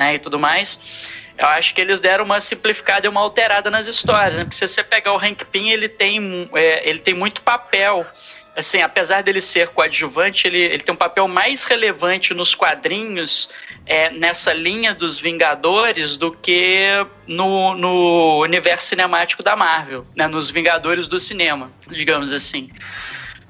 né? E tudo mais. Eu acho que eles deram uma simplificada e uma alterada nas histórias, né? Porque se você pegar o Hank Pym, ele tem, é, ele tem muito papel assim, apesar dele ser coadjuvante, ele, ele tem um papel mais relevante nos quadrinhos é, nessa linha dos Vingadores do que no, no universo cinemático da Marvel, né, nos Vingadores do cinema, digamos assim.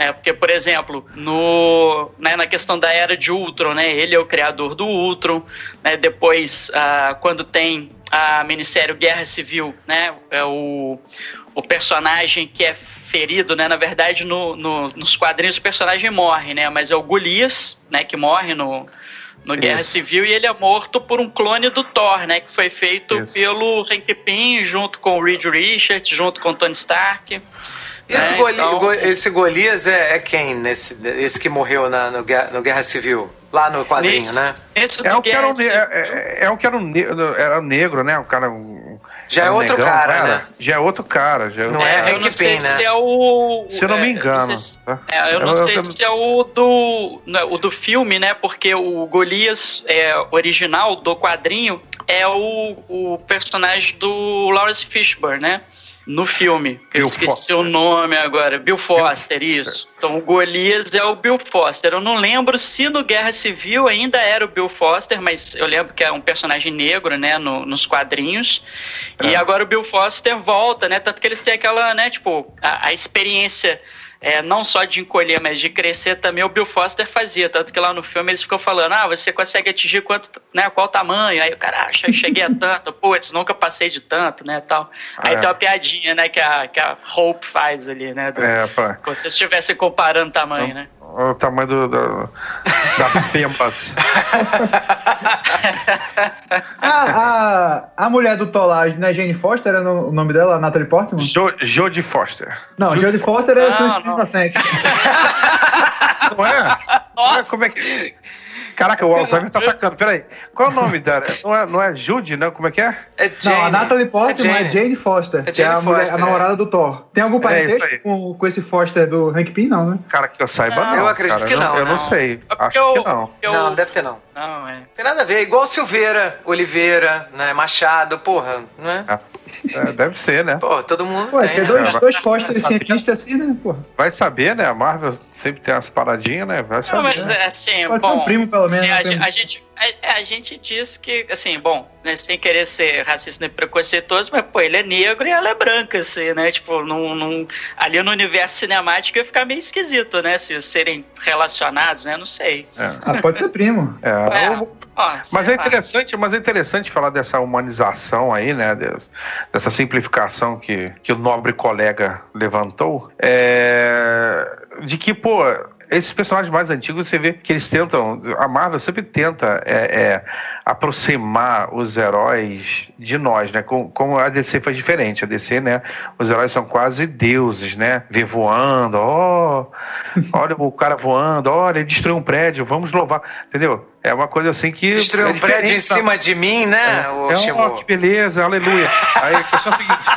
É, porque, por exemplo, no, né, na questão da era de Ultron, né, ele é o criador do Ultron. Né, depois, ah, quando tem a minissérie Guerra Civil, né, é o, o personagem que é ferido, né, na verdade, no, no- nos quadrinhos o personagem morre, né, mas é o Golias, né, que morre no, no Guerra Civil e ele é morto por um clone do Thor, né, que foi feito Isso. pelo Hank Pym junto com o Reed Richards, junto com o Tony Stark. Esse, É, Goli- então- Go- esse Golias é, é quem nesse esse que morreu na, no, Guerra, no Guerra Civil? Lá no quadrinho, Nesse- né? É o que era um, é, é, é o que era um, ne- era negro, né? O cara. um- Já é um outro negão, cara, era? né? Já é outro cara. Já é Não outro é cara. eu Hank não sei Pym, né? se é o. Se eu não me é, engano, sei se- tá? é, eu não Eu- sei eu- se é o do. não, O do filme, né? Porque o Golias é, original do quadrinho é o, o personagem do Lawrence Fishburne, né? No filme. Eu Bill esqueci Foster. o nome agora. Bill Foster, isso. Então o Golias é o Bill Foster. Eu não lembro se no Guerra Civil ainda era o Bill Foster, mas eu lembro que é um personagem negro, né, no- nos quadrinhos. E agora o Bill Foster volta, né? Tanto que eles têm aquela, né, tipo, a, a experiência é, não só de encolher, mas de crescer também, o Bill Foster fazia. Tanto que lá no filme eles ficam falando: ah, você consegue atingir quanto, né, qual tamanho? Aí o cara acha, eu cheguei a tanto, putz, nunca passei de tanto, né? Tal. Aí É. tem uma piadinha, né, que a, que a Hope faz ali, né? do- É, pá. Como se estivesse comparando tamanho, né? O tamanho do, do- das pempas. A, a, a mulher do Tolage, né? Jane Foster era no- o nome dela, a Natalie Portman? Jo, Jodie Foster. Não, Jodie Foster é dos não. Inocentes. Não é? Não é? Como é que. Caraca, o Alzheimer tá atacando. Peraí. Qual é o nome dela? Não é, não é Judy, não? Como é que é? É Jane. Não, a Natalie Portman é Jane. Jane Foster, É que é Jane a, mulher- Foster, a namorada do Thor. Tem algum É parentesco com, com esse Foster do Hank Pym, não, né? Cara, que eu saiba, Não, não. eu acredito cara. que Eu não, Eu não não. sei. É Acho eu- que não. eu- Não, não deve ter não. Não, é. Tem nada a ver. Igual Silveira, Oliveira, né? Machado, porra, não é? É, deve ser, né? Pô, todo mundo Pô, tem. tem né? dois, vai- dois saber. cientistas assim, né, porra? Vai saber, né? A Marvel sempre tem umas paradinhas, né? Vai Não, saber. mas é assim, Pode ser bom. um primo, pelo menos, assim, né, a, primo. gente- a gente, a, a gente diz que, assim, bom, né, sem querer ser racista nem preconceituoso, mas, pô, ele é negro e ela é branca, assim, né? Tipo, num, num- ali no universo cinemático ia ficar meio esquisito, né? Se serem relacionados, né? Não sei. Ah, pode ser primo. É, É, ó, Mas é interessante, mas é interessante falar dessa humanização aí, né? des- Dessa simplificação que, que o nobre colega levantou. É, de que, pô, esses personagens mais antigos, você vê que eles tentam. A Marvel sempre tenta é, é, aproximar os heróis de nós, né? Com- Como a DC faz diferente. A DC, né? Os heróis são quase deuses, né? Vê voando, ó. olha o cara voando, olha, ele destruiu um prédio, vamos louvar. Entendeu? É uma coisa assim que. Destruiu é um prédio em cima de mim, né, o é, Shimon? ó, que beleza, aleluia. Aí a questão é a seguinte: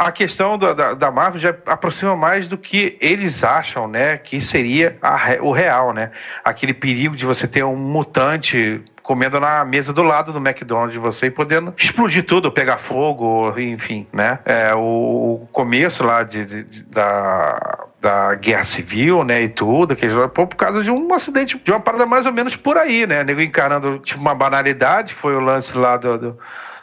a questão da, da, da Marvel já aproxima mais do que eles acham, né? Que seria a o real, né? Aquele perigo de você ter um mutante comendo na mesa do lado do McDonald's de você e podendo explodir tudo, pegar fogo, enfim, né? É, o, o começo lá de, de- de- da, da guerra civil, né, e tudo, que por causa de um acidente, de uma parada mais ou menos por aí, né? Nego encarando tipo uma banalidade, foi o lance lá do, do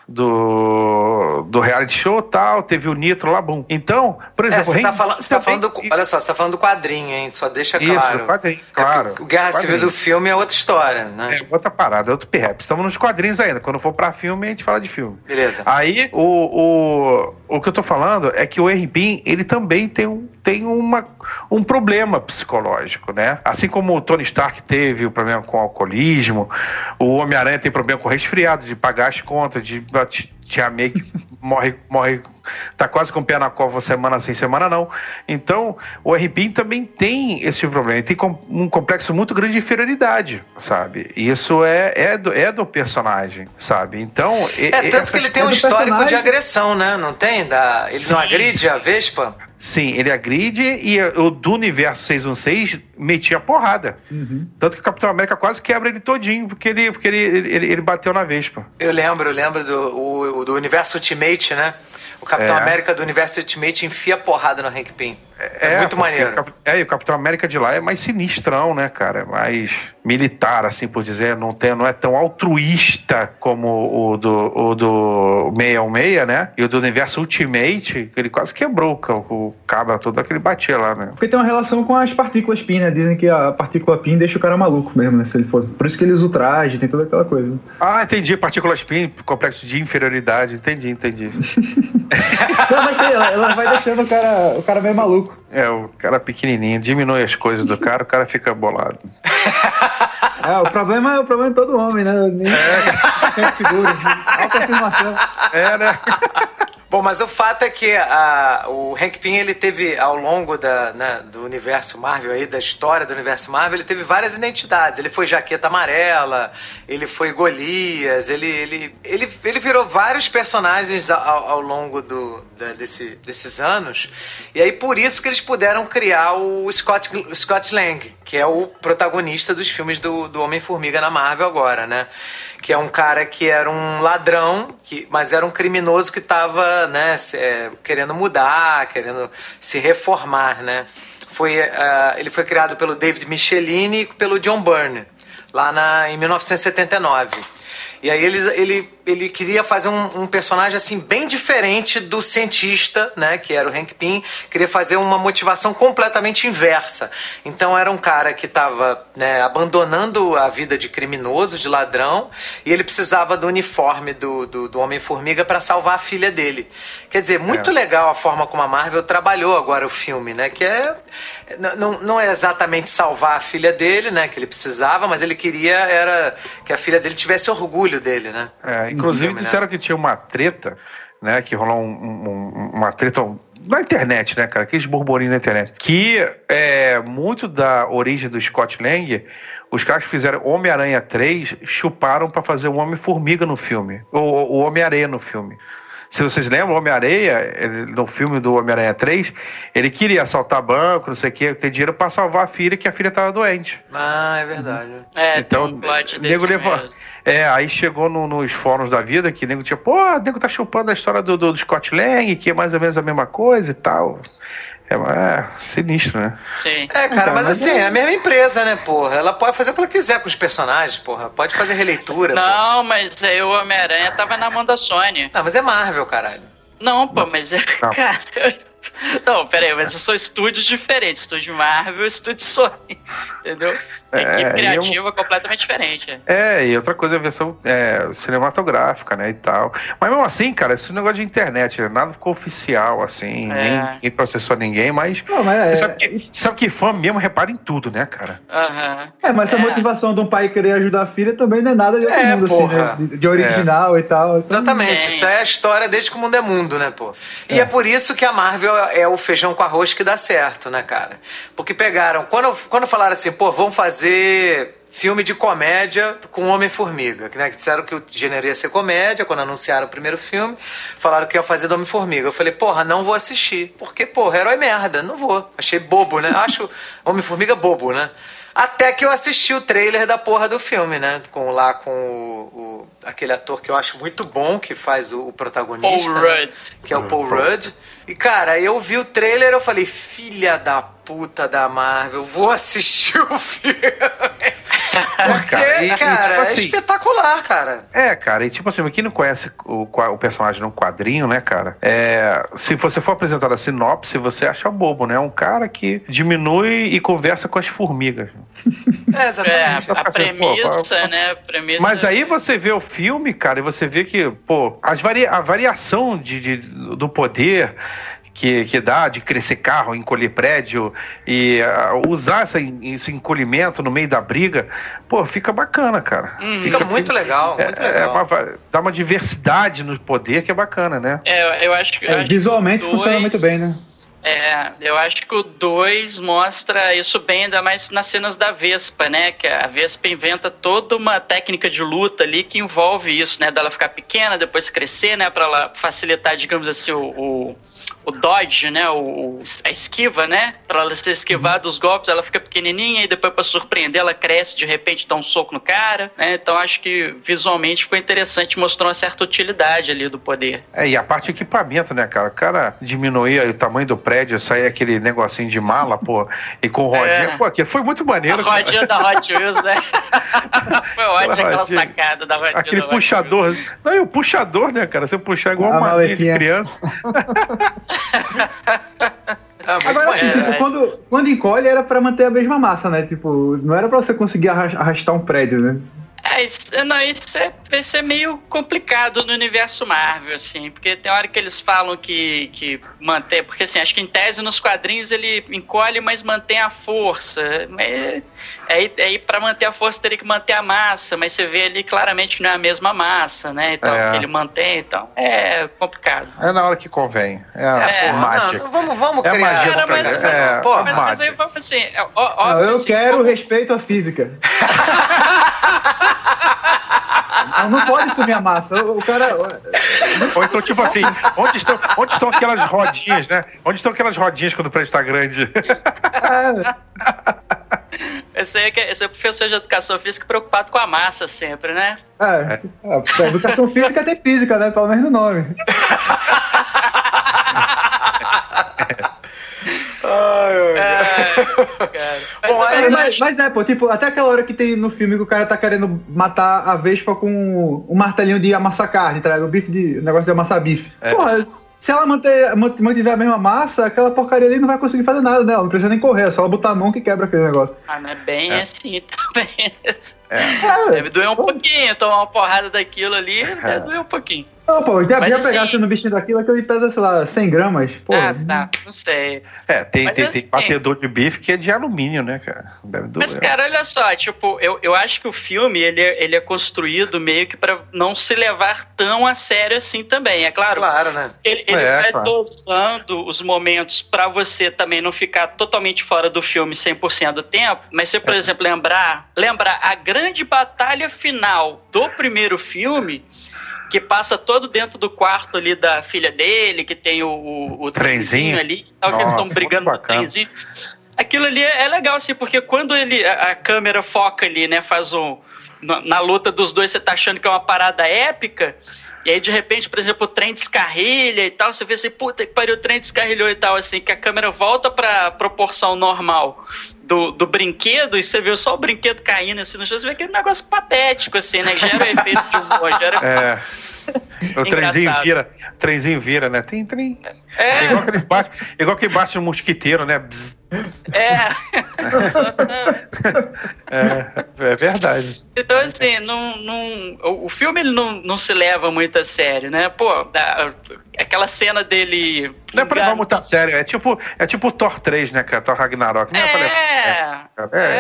do, do reality show tal, teve o Nitro lá, bom. Então, por É, exemplo, você tá falando, você tá falando do, olha só, você tá falando do quadrinho, hein? Só deixa Isso, claro. do quadrinho, É claro. que o Guerra Civil Quadrinho. do filme é outra história, né? É outra parada, é outro perrep. Estamos nos quadrinhos ainda. Quando for pra filme, a gente fala de filme. Beleza. Aí, o, o, o que eu tô falando é que o Pym, ele também tem, um, tem uma, um problema psicológico, né? Assim como o Tony Stark teve o problema com o alcoolismo, o Homem-Aranha tem problema com resfriado, de pagar as contas, de de- Tia May que morre, morre, tá quase com o pé na cova semana sim, semana não. Então, o RP também tem esse problema, ele tem um complexo muito grande de inferioridade, sabe? E Isso é, é, do, é do personagem, sabe? Então, É, e tanto que ele tem é um do histórico de personagem. agressão, né? Não tem? Da... Ele não Sim, agride a. Vespa? Sim, ele agride e o do universo 616 metia porrada. Tanto que o Capitão América quase quebra ele todinho, porque ele, porque ele, ele, ele bateu na Vespa. Eu lembro, eu lembro do, o do universo Ultimate, né? O Capitão É. América do universo Ultimate enfia porrada no Hank Pym. É, muito porque maneiro. o É, e o Capitão América de lá é mais sinistrão, né, cara? É mais militar, assim por dizer. Não, tem, não é tão altruísta como o do, o do 616, né? E o do universo Ultimate, que ele quase quebrou o, o cabra todo que ele batia lá, né? Porque tem uma relação com as partículas PIN, né? Dizem que a partícula PIN deixa o cara maluco mesmo, né? Se ele fosse. Por isso que ele usa o traje, tem toda aquela coisa. Ah, entendi. Partículas PIN, complexo de inferioridade. Entendi, entendi. Não, mas tem, ela, ela vai deixando o cara, o cara meio maluco. É, o cara pequenininho, diminui as coisas do cara, o cara fica bolado. É, o problema é o problema de todo homem, né? Nem é. figura, assim. Autoafirmação. É, né? Bom, mas o fato é que a- o Hank Pym, ele teve, ao longo da, né, do universo Marvel aí, da história do universo Marvel, ele teve várias identidades. Ele foi Jaqueta Amarela, ele foi Golias, ele, ele, ele, ele virou vários personagens ao, ao longo do, da- desse- desses anos. E aí, por isso que eles puderam criar o Scott, Scott Lang, que é o protagonista dos filmes do, do Homem-Formiga na Marvel agora, né? Que é um cara que era um ladrão, que, mas era um criminoso que estava né, é, querendo mudar, querendo se reformar, né? Foi, ah, ele foi criado pelo David Michelini e pelo John Byrne, lá na, em 1979. E aí ele, ele, ele queria fazer um, um personagem assim bem diferente do cientista, né, que era o Hank Pym, queria fazer uma motivação completamente inversa. Então era um cara que estava né, abandonando a vida de criminoso, de ladrão, e ele precisava do uniforme do, do, do Homem-Formiga para salvar a filha dele. Quer dizer, muito legal a forma como a Marvel trabalhou agora o filme, né, que é não, não é exatamente salvar a filha dele, né, que ele precisava, mas ele queria era que a filha dele tivesse orgulho dele, né? É, inclusive filme, né? disseram que tinha uma treta, né? Que rolou um- um- uma treta na internet, né, cara? Aqueles burburinhos na internet. Que é muito da origem do Scott Lang. Os caras que fizeram Homem-Aranha 3 chuparam pra fazer o Homem-Formiga no filme. O, o Homem-Areia no filme. Se vocês lembram, o Homem-Areia, no filme do Homem-Aranha 3, ele queria assaltar banco, não sei o quê, ter dinheiro pra salvar a filha, que a filha tava doente. Ah, é verdade. É, Então, tem um plot o desse nego levou. É, aí chegou no- nos fóruns da vida que o nego tinha, pô, o nego tá chupando a história do, do, do Scott Lang, que é mais ou menos a mesma coisa e tal. É, é sinistro, né? Sim. É, cara, Então, mas mas assim, é- é a mesma empresa, né, porra? Ela pode fazer o que ela quiser com os personagens, porra. Pode fazer releitura. porra. Não, mas aí o Homem-Aranha tava na mão da Sony. Não, mas é Marvel, caralho. Não, pô, mas é. Não. Cara. Não, peraí, mas são estúdios diferentes. Estúdio Marvel e estúdio Sony. Entendeu? É, Equipe e eu- criativa completamente diferente. É, e outra coisa é a versão é, cinematográfica, né, e tal. Mas mesmo assim, cara, esse negócio de internet, né, nada ficou oficial, assim, É. ninguém processou ninguém, mas Não, mas você é- sabe, que, você sabe que fã mesmo repara em tudo, né, cara? Aham. É, mas essa É. motivação de um pai querer ajudar a filha também não é nada de outro É, mundo, porra. assim, né? De, de original e tal. Então, Exatamente, Sim. isso é a história desde que o mundo é mundo, né, pô? E é. por isso que a Marvel é o feijão com arroz que dá certo, né, cara? Porque pegaram, quando, quando falaram assim, pô, vamos fazer filme de comédia com Homem-Formiga, né? Que disseram que o gênero ia ser comédia, quando anunciaram o primeiro filme, falaram que ia fazer do Homem-Formiga. Eu falei, porra, não vou assistir. Porque, porra, herói merda, não vou. Achei bobo, né? Acho Homem-Formiga bobo, né? Até que eu assisti o trailer da porra do filme, né? Com, lá com o, o- aquele ator que eu acho muito bom, que faz o, o protagonista. Paul né? Rudd. Que é o Paul Rudd. E, cara, eu vi o trailer eu falei, filha da puta da Marvel, vou assistir o filme. Porque, cara, e- e, cara, tipo é assim- espetacular, cara. É, cara, e tipo assim, quem não conhece o, o personagem no quadrinho, né, cara? É, se você for apresentado a sinopse, você acha bobo, né? É um cara que diminui e conversa com as formigas. É, É, exatamente. a Fica assim, pô, premissa, pô, né? a Premissa Mas aí você vê o filme, cara, e você vê que, pô, as varia a variação de, de- do poder que, que dá de crescer carro, encolher prédio e ah, usar essa, esse encolhimento no meio da briga, pô, fica bacana, cara. Fica muito legal, é, muito é legal. uma dá uma diversidade no poder que é bacana, né? É, eu acho que. eu É, acho que visualmente o funciona muito bem, né? É, eu acho que o 2 mostra isso bem, ainda mais nas cenas da Vespa, né? Que a Vespa inventa toda uma técnica de luta ali que envolve isso, né? Dela ficar pequena, depois crescer, né? Pra ela facilitar, digamos assim, o, o, o dodge, né? O, a esquiva, né? Pra ela se esquivar dos golpes, ela fica pequenininha e depois pra surpreender ela cresce, de repente dá um soco no cara, né? Então acho que visualmente ficou interessante, mostrou uma certa utilidade ali do poder. É, e a parte de equipamento, né, cara? O cara diminuía o tamanho do prédio, saía aquele negocinho de mala, pô, e com rodinha. É. Pô, que foi muito maneiro. A cara. rodinha da Hot Wheels, né? Foi ótimo aquela sacada da rodinha Aquele da puxador. Não, e o puxador, né, cara? Você puxar igual uma malinha de criança. É, muito Agora, assim, maneiro. tipo, é. quando, quando encolhe era pra manter a mesma massa, né? Tipo, não era pra você conseguir arras- arrastar um prédio, né? É, isso, não, isso é, isso é meio complicado no universo Marvel, assim, porque tem hora que eles falam que, que mantém, porque assim, acho que em tese nos quadrinhos ele encolhe, mas mantém a força. Mas, aí, aí para manter a força teria que manter a massa, mas você vê ali claramente que não é a mesma massa, né? Então, É. que ele mantém, então é complicado. É na hora que convém. É, a É, porra, mágica. não, vamos, vamos É criar. magia Cara, mas- presente. É, É, porra, Mas, aí vamos assim, é, ó- Não, eu assim, quero como- respeito à física. não, não pode sumir a massa. O, cara. Ou então, tipo assim, onde estão, onde estão aquelas rodinhas, né? Onde estão aquelas rodinhas quando o prédio está grande? é, Esse aí, é, que- esse é o professor de educação física preocupado com a massa sempre, né? É, é, pra educação física tem física, né? Pelo menos no nome. É, cara. Mas, Bom, mas aí- Mas, é, pô, tipo, até aquela hora que tem no filme que o cara tá querendo matar a Vespa com um martelinho de amassar carne, tá? O bife de. O negócio de amassar bife. Porra, se ela manter, mant- mantiver a mesma massa, aquela porcaria ali não vai conseguir fazer nada dela. Não precisa nem correr, é só ela botar a mão que quebra aquele negócio. Ah, não é bem assim também. É, Deve doer um pouquinho, tomar uma porrada daquilo ali, deve doer um pouquinho. Não, pô, já, Mas já assim- pegasse no bichinho daquilo, aquilo ali pesa, sei lá, 100 gramas. Pô, ah, tá, não sei. É, tem, Mas tem, assim- tem batedor de bife que é de alumínio, né, cara? Deve doer. Mas, cara, olha só, tipo, eu, eu acho que o filme, ele, é- ele é construído meio que pra não se levar tão a sério assim também, é claro. Claro, né? Ele, ele É, vai claro. dosando os momentos pra você também não ficar totalmente fora do filme 100% do tempo. Mas se, por É. exemplo, lembrar, lembrar a grande batalha final do primeiro filme, que passa todo dentro do quarto ali da filha dele, que tem o, o, o trenzinho Trenzinho. ali, tal, que eles estão Nossa, brigando no bacana. trenzinho. Aquilo ali é é legal, assim, porque quando ele a, a câmera foca ali, né, faz um. Na, na luta dos dois, você tá achando que é uma parada épica. E aí, de repente, por exemplo, o trem descarrilha e tal. Você vê assim, puta que pariu, o trem descarrilhou e tal, assim, que a câmera volta pra proporção normal do, do brinquedo e você vê só o brinquedo caindo assim no chão. Você vê aquele negócio patético, assim, né? Gera o efeito de humor, gera. É. O trenzinho vira, trenzinho vira, né? Tem trem. É É, igual que eles batem, igual que bate no mosquiteiro, né? Bzz. é. É, é verdade. Então, assim, não, não, o- filme ele não, não se leva muito a sério, né? Pô, a- aquela cena dele. Não é pra levar muito a sério. É tipo, é tipo o Thor 3, né, cara? Thor Ragnarok. Não é, pra levar. É,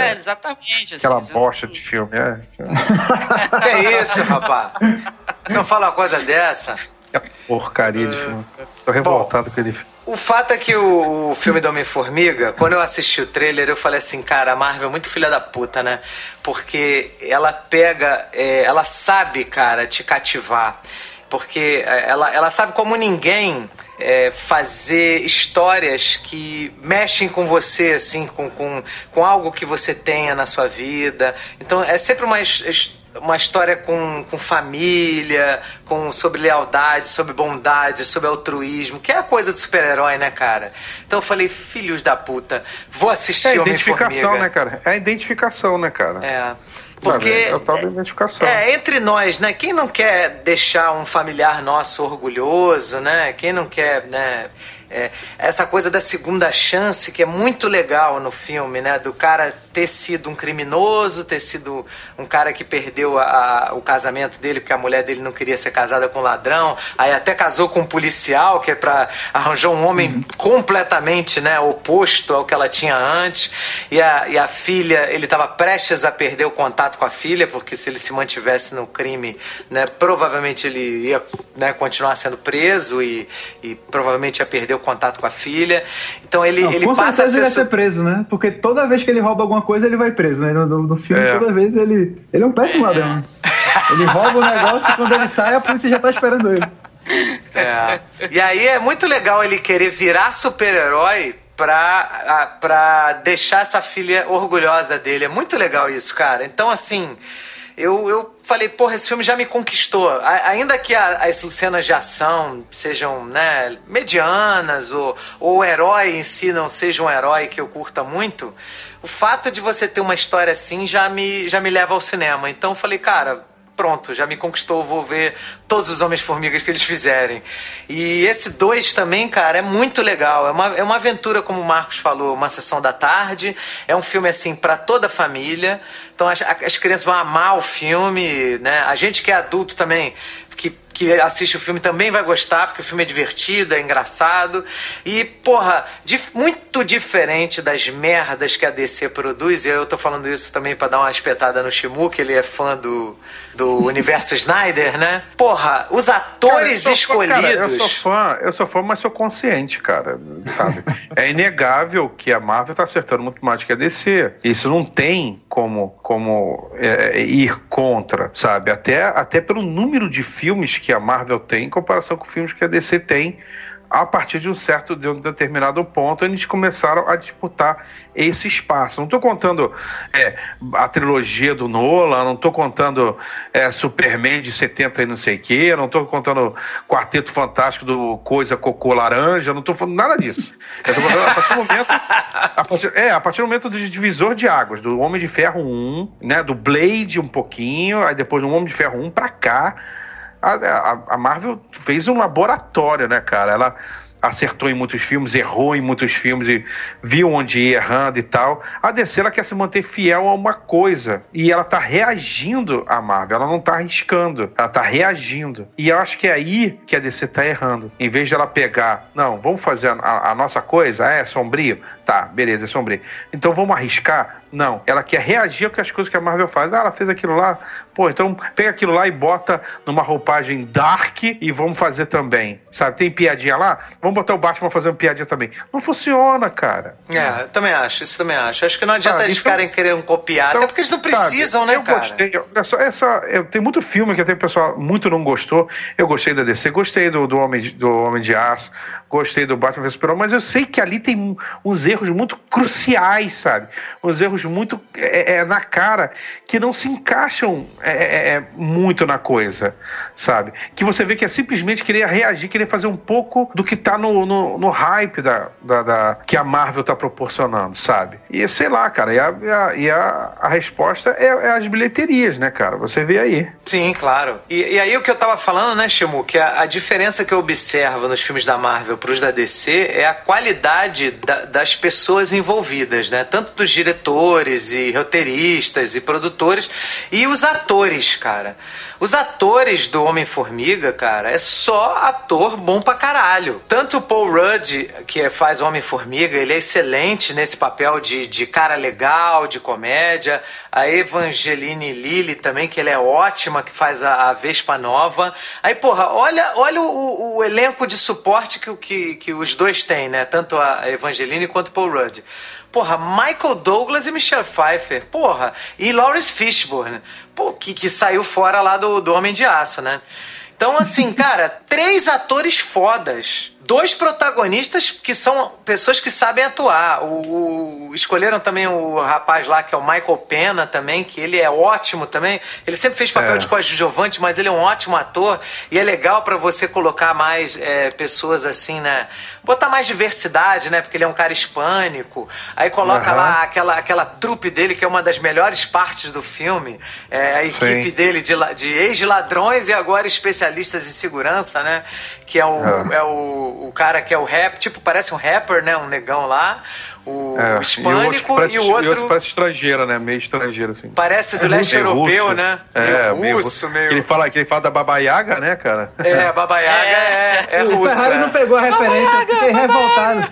É. é, exatamente. assim, Aquela você bosta não- de filme. É. Que isso, rapaz? Não fala uma coisa dessa. É porcaria de filme. Tô revoltado com ele. O fato é que o, o filme do Homem-Formiga, quando eu assisti o trailer, eu falei assim, cara, a Marvel é muito filha da puta, né? Porque ela pega, é, ela sabe, cara, te cativar. Porque é, ela, ela sabe como ninguém é, fazer histórias que mexem com você, assim, com, com, com algo que você tenha na sua vida. Então é sempre uma, uma história com, com família, com, sobre lealdade, sobre bondade, sobre altruísmo, que é a coisa do super-herói, né, cara? Então eu falei, filhos da puta, vou assistir É a identificação, né, cara? É a identificação, né, cara? É. Sabe? Porque É o tal identificação. é, entre nós, né? Quem não quer deixar um familiar nosso orgulhoso, né? Quem não quer, né? é, essa coisa da segunda chance que é muito legal no filme, né? Do cara ter sido um criminoso, ter sido um cara que perdeu a- a- o casamento dele porque a mulher dele não queria ser casada com um ladrão, aí até casou com um policial que é para arranjar um homem completamente, né? Oposto ao que ela tinha antes e a, e a filha, ele estava prestes a perder o contato com a filha porque se ele se mantivesse no crime, né? Provavelmente ele ia né, continuar sendo preso e, e provavelmente ia perder o contato com a filha. Então ele, Não, ele passa a ser. ele ia ser preso, né? Porque toda vez que ele rouba alguma coisa, ele vai preso, né? No, no- no filme, É. toda vez ele. Ele é um péssimo ladrão. né? Ele rouba o negócio e quando ele sai, a polícia já tá esperando ele. É. E aí é muito legal ele querer virar super-herói pra, pra deixar essa filha orgulhosa dele. É muito legal isso, cara. Então, assim, eu, eu falei, porra, esse filme já me conquistou. A- ainda que a- as cenas de ação sejam, né, medianas, ou, ou o herói em si não seja um herói que eu curta muito, o fato de você ter uma história assim já me, já me leva ao cinema. Então eu falei, cara, pronto, já me conquistou, vou ver todos os Homens-Formigas que eles fizerem. E esse dois também, cara, é muito legal. É uma, é uma aventura, como o Marcos falou, uma sessão da tarde. É um filme, assim, para toda a família. Então as, as crianças vão amar o filme, né? A gente que é adulto também, que, que assiste o filme também vai gostar, porque o filme é divertido, é engraçado. E, porra, dif- muito diferente das merdas que a DC produz, e eu tô falando isso também pra dar uma espetada no Shimu, que ele é fã do, do universo Snyder, né? Porra, os atores Cara, sou fã, escolhidos. cara, eu sou fã, eu sou fã, mas sou consciente, cara, sabe? é inegável que a Marvel tá acertando muito mais que a DC. Isso não tem como, como é, ir contra, sabe? Até, até pelo número de filmes que a Marvel tem em comparação com filmes que a DC tem a partir de um certo, de um determinado ponto, eles começaram a disputar esse espaço. Não estou contando é, a trilogia do Nolan, não estou contando é, Superman de 70 e não sei o quê, não estou contando Quarteto Fantástico do Coisa Cocô Laranja, não estou falando nada disso. Eu tô falando a partir do momento. A partir, é, a partir do momento do divisor de águas, do Homem de Ferro 1, né? Do Blade um pouquinho, aí depois do Homem de Ferro 1 para cá. A, a, Marvel fez um laboratório, né, cara? Ela acertou em muitos filmes, errou em muitos filmes e viu onde ia errando e tal. A DC ela quer se manter fiel a uma coisa e ela tá reagindo à Marvel, ela não tá arriscando, ela tá reagindo. E eu acho que é aí que a DC tá errando. Em vez de ela pegar, não, vamos fazer a, a nossa coisa, é sombrio, tá, beleza, é sombrio. Então vamos arriscar? Não, ela quer reagir com as coisas que a Marvel faz. Ah, ela fez aquilo lá, pô, então pega aquilo lá e bota numa roupagem dark e vamos fazer também. Sabe, tem piadinha lá? Vamos botar o Batman fazendo piadinha também. Não funciona, cara. É, eu também acho, isso também acho. Acho que não adianta Sabe, eles então- ficarem querendo copiar, Então, até porque eles não precisam, sabe, né, eu cara? Gostei, olha só, essa, eu, tem muito filme que até o pessoal muito não gostou. Eu gostei da DC, gostei do, do, Homem, de- do Homem de Aço, gostei do Batman vs Superman, mas eu sei que ali tem uns erros muito cruciais, sabe? Uns erros muito é, é, na cara que não se encaixam é, é, é, muito na coisa, sabe? Que você vê que é simplesmente querer reagir, querer fazer um pouco do que tá no, no, no hype da, da, da- que a Marvel tá proporcionando, sabe? E sei lá, cara, e a, e a, e a, a resposta é, é as bilheterias, né, cara? Você vê aí. Sim, claro. E, e aí o que eu tava falando, né, Shimu, que a, a diferença que eu observo nos filmes da Marvel pros da DC é a qualidade da- das pessoas envolvidas, né? Tanto dos diretores e roteiristas e produtores e os atores, cara. Os atores do Homem-Formiga, cara, é só ator bom pra caralho. Tanto o Paul Rudd, que faz o Homem-Formiga, ele é excelente nesse papel de, de cara legal, de comédia. A Evangeline Lilly também, que ela é ótima, que faz a, a Vespa Nova. Aí, porra, olha, olha o, o elenco de suporte que, que, que os dois têm, né? Tanto a Evangeline quanto o Paul Rudd. Porra, Michael Douglas e Michelle Pfeiffer. Porra, e Lawrence Fishburne. Pô, que, que saiu fora lá do, do Homem de Aço, né? Então, assim, cara, três atores fodas. Dois protagonistas que são pessoas que sabem atuar. O, o- escolheram também o rapaz lá, que é o Michael Pena também, que ele é ótimo também. Ele sempre fez papel É. de coadjuvante, mas ele é um ótimo ator. E é legal pra você colocar mais é, pessoas assim, né? Botar mais diversidade, né? Porque ele é um cara hispânico. Aí coloca Aham. lá aquela, aquela trupe dele, que é uma das melhores partes do filme. É a equipe Sim. dele de, de ex-ladrões e agora especialistas em segurança, né? Que é o, Ah. é o, o cara que é o rap, tipo, parece um rapper, né? Um negão lá. O, É, o hispânico parece, e o e outro. parece estrangeira, né? Meio estrangeiro, assim. Parece do É leste Meio europeu, russo. né? É, meio russo, meio. Que ele fala, que ele fala da Baba Yaga, né, cara? É, Baba Yaga é, é, o. Ferrari é. não pegou a referência, eu fiquei revoltado.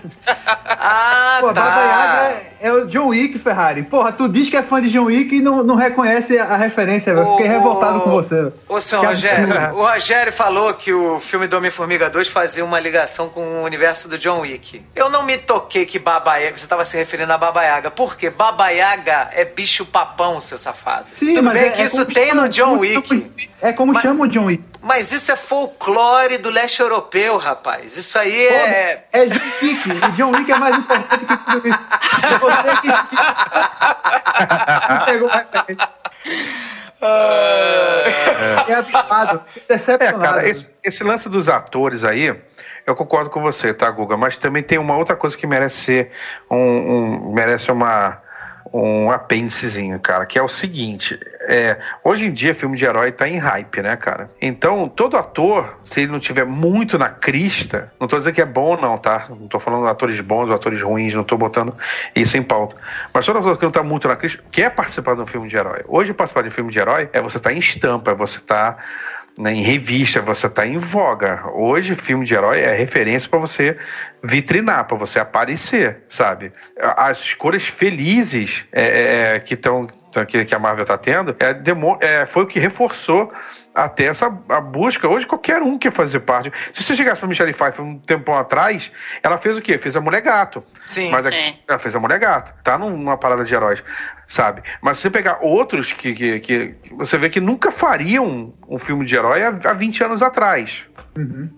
Ah, Pô, tá. Baba Yaga é o John Wick, Ferrari. Porra, tu diz que é fã de John Wick e não, não reconhece a referência, velho. Fiquei revoltado com você. Ô, senhor Que Rogério, absurdo. o Rogério falou que o filme do Homem-Formiga 2 fazia uma ligação com o universo do John Wick. Eu não me toquei que Baba Yaga, você estava se referindo a Baba Yaga. Por quê? Baba Yaga é bicho papão, seu safado. Tudo mas bem é- que é isso tem chama- no John Wick. É como Mas- chama o John Wick. Mas isso é folclore do leste europeu, rapaz. Isso aí Pô, é. É John Wick. E John Wick é mais importante que tudo isso. Você que. Pegou a referência. É abismado. É, Decepcionado. cara, esse, esse lance dos atores aí, eu concordo com você, tá, Guga? Mas também tem uma outra coisa que merece ser um, um- merece uma um apêndicezinho, cara, que é o seguinte, é, hoje em dia filme de herói tá em hype, né, cara? Então, todo ator, se ele não tiver muito na crista, não tô dizendo que é bom não, tá? Não tô falando de atores bons ou atores ruins, não tô botando isso em pauta. Mas todo ator que não tá muito na crista, quer participar de um filme de herói. Hoje, participar de um filme de herói é você tá em estampa, é você tá né, em revista, você tá em voga. Hoje, filme de herói é referência para você vitrinar, para você aparecer, sabe? As escolhas felizes é, é, que, tão, que, que a Marvel tá tendo é, demo- é, foi o que reforçou até essa a busca. Hoje qualquer um quer fazer parte. Se você chegasse pra Michelle Pfeiffer um tempão atrás, ela fez o quê? Fez a Mulher Gato. Sim. Mas a- Sim. ela fez a Mulher Gato. Tá num- numa parada de heróis, sabe? Mas se você pegar outros que, que, que você vê que nunca fariam um filme de herói há, há 20 anos atrás.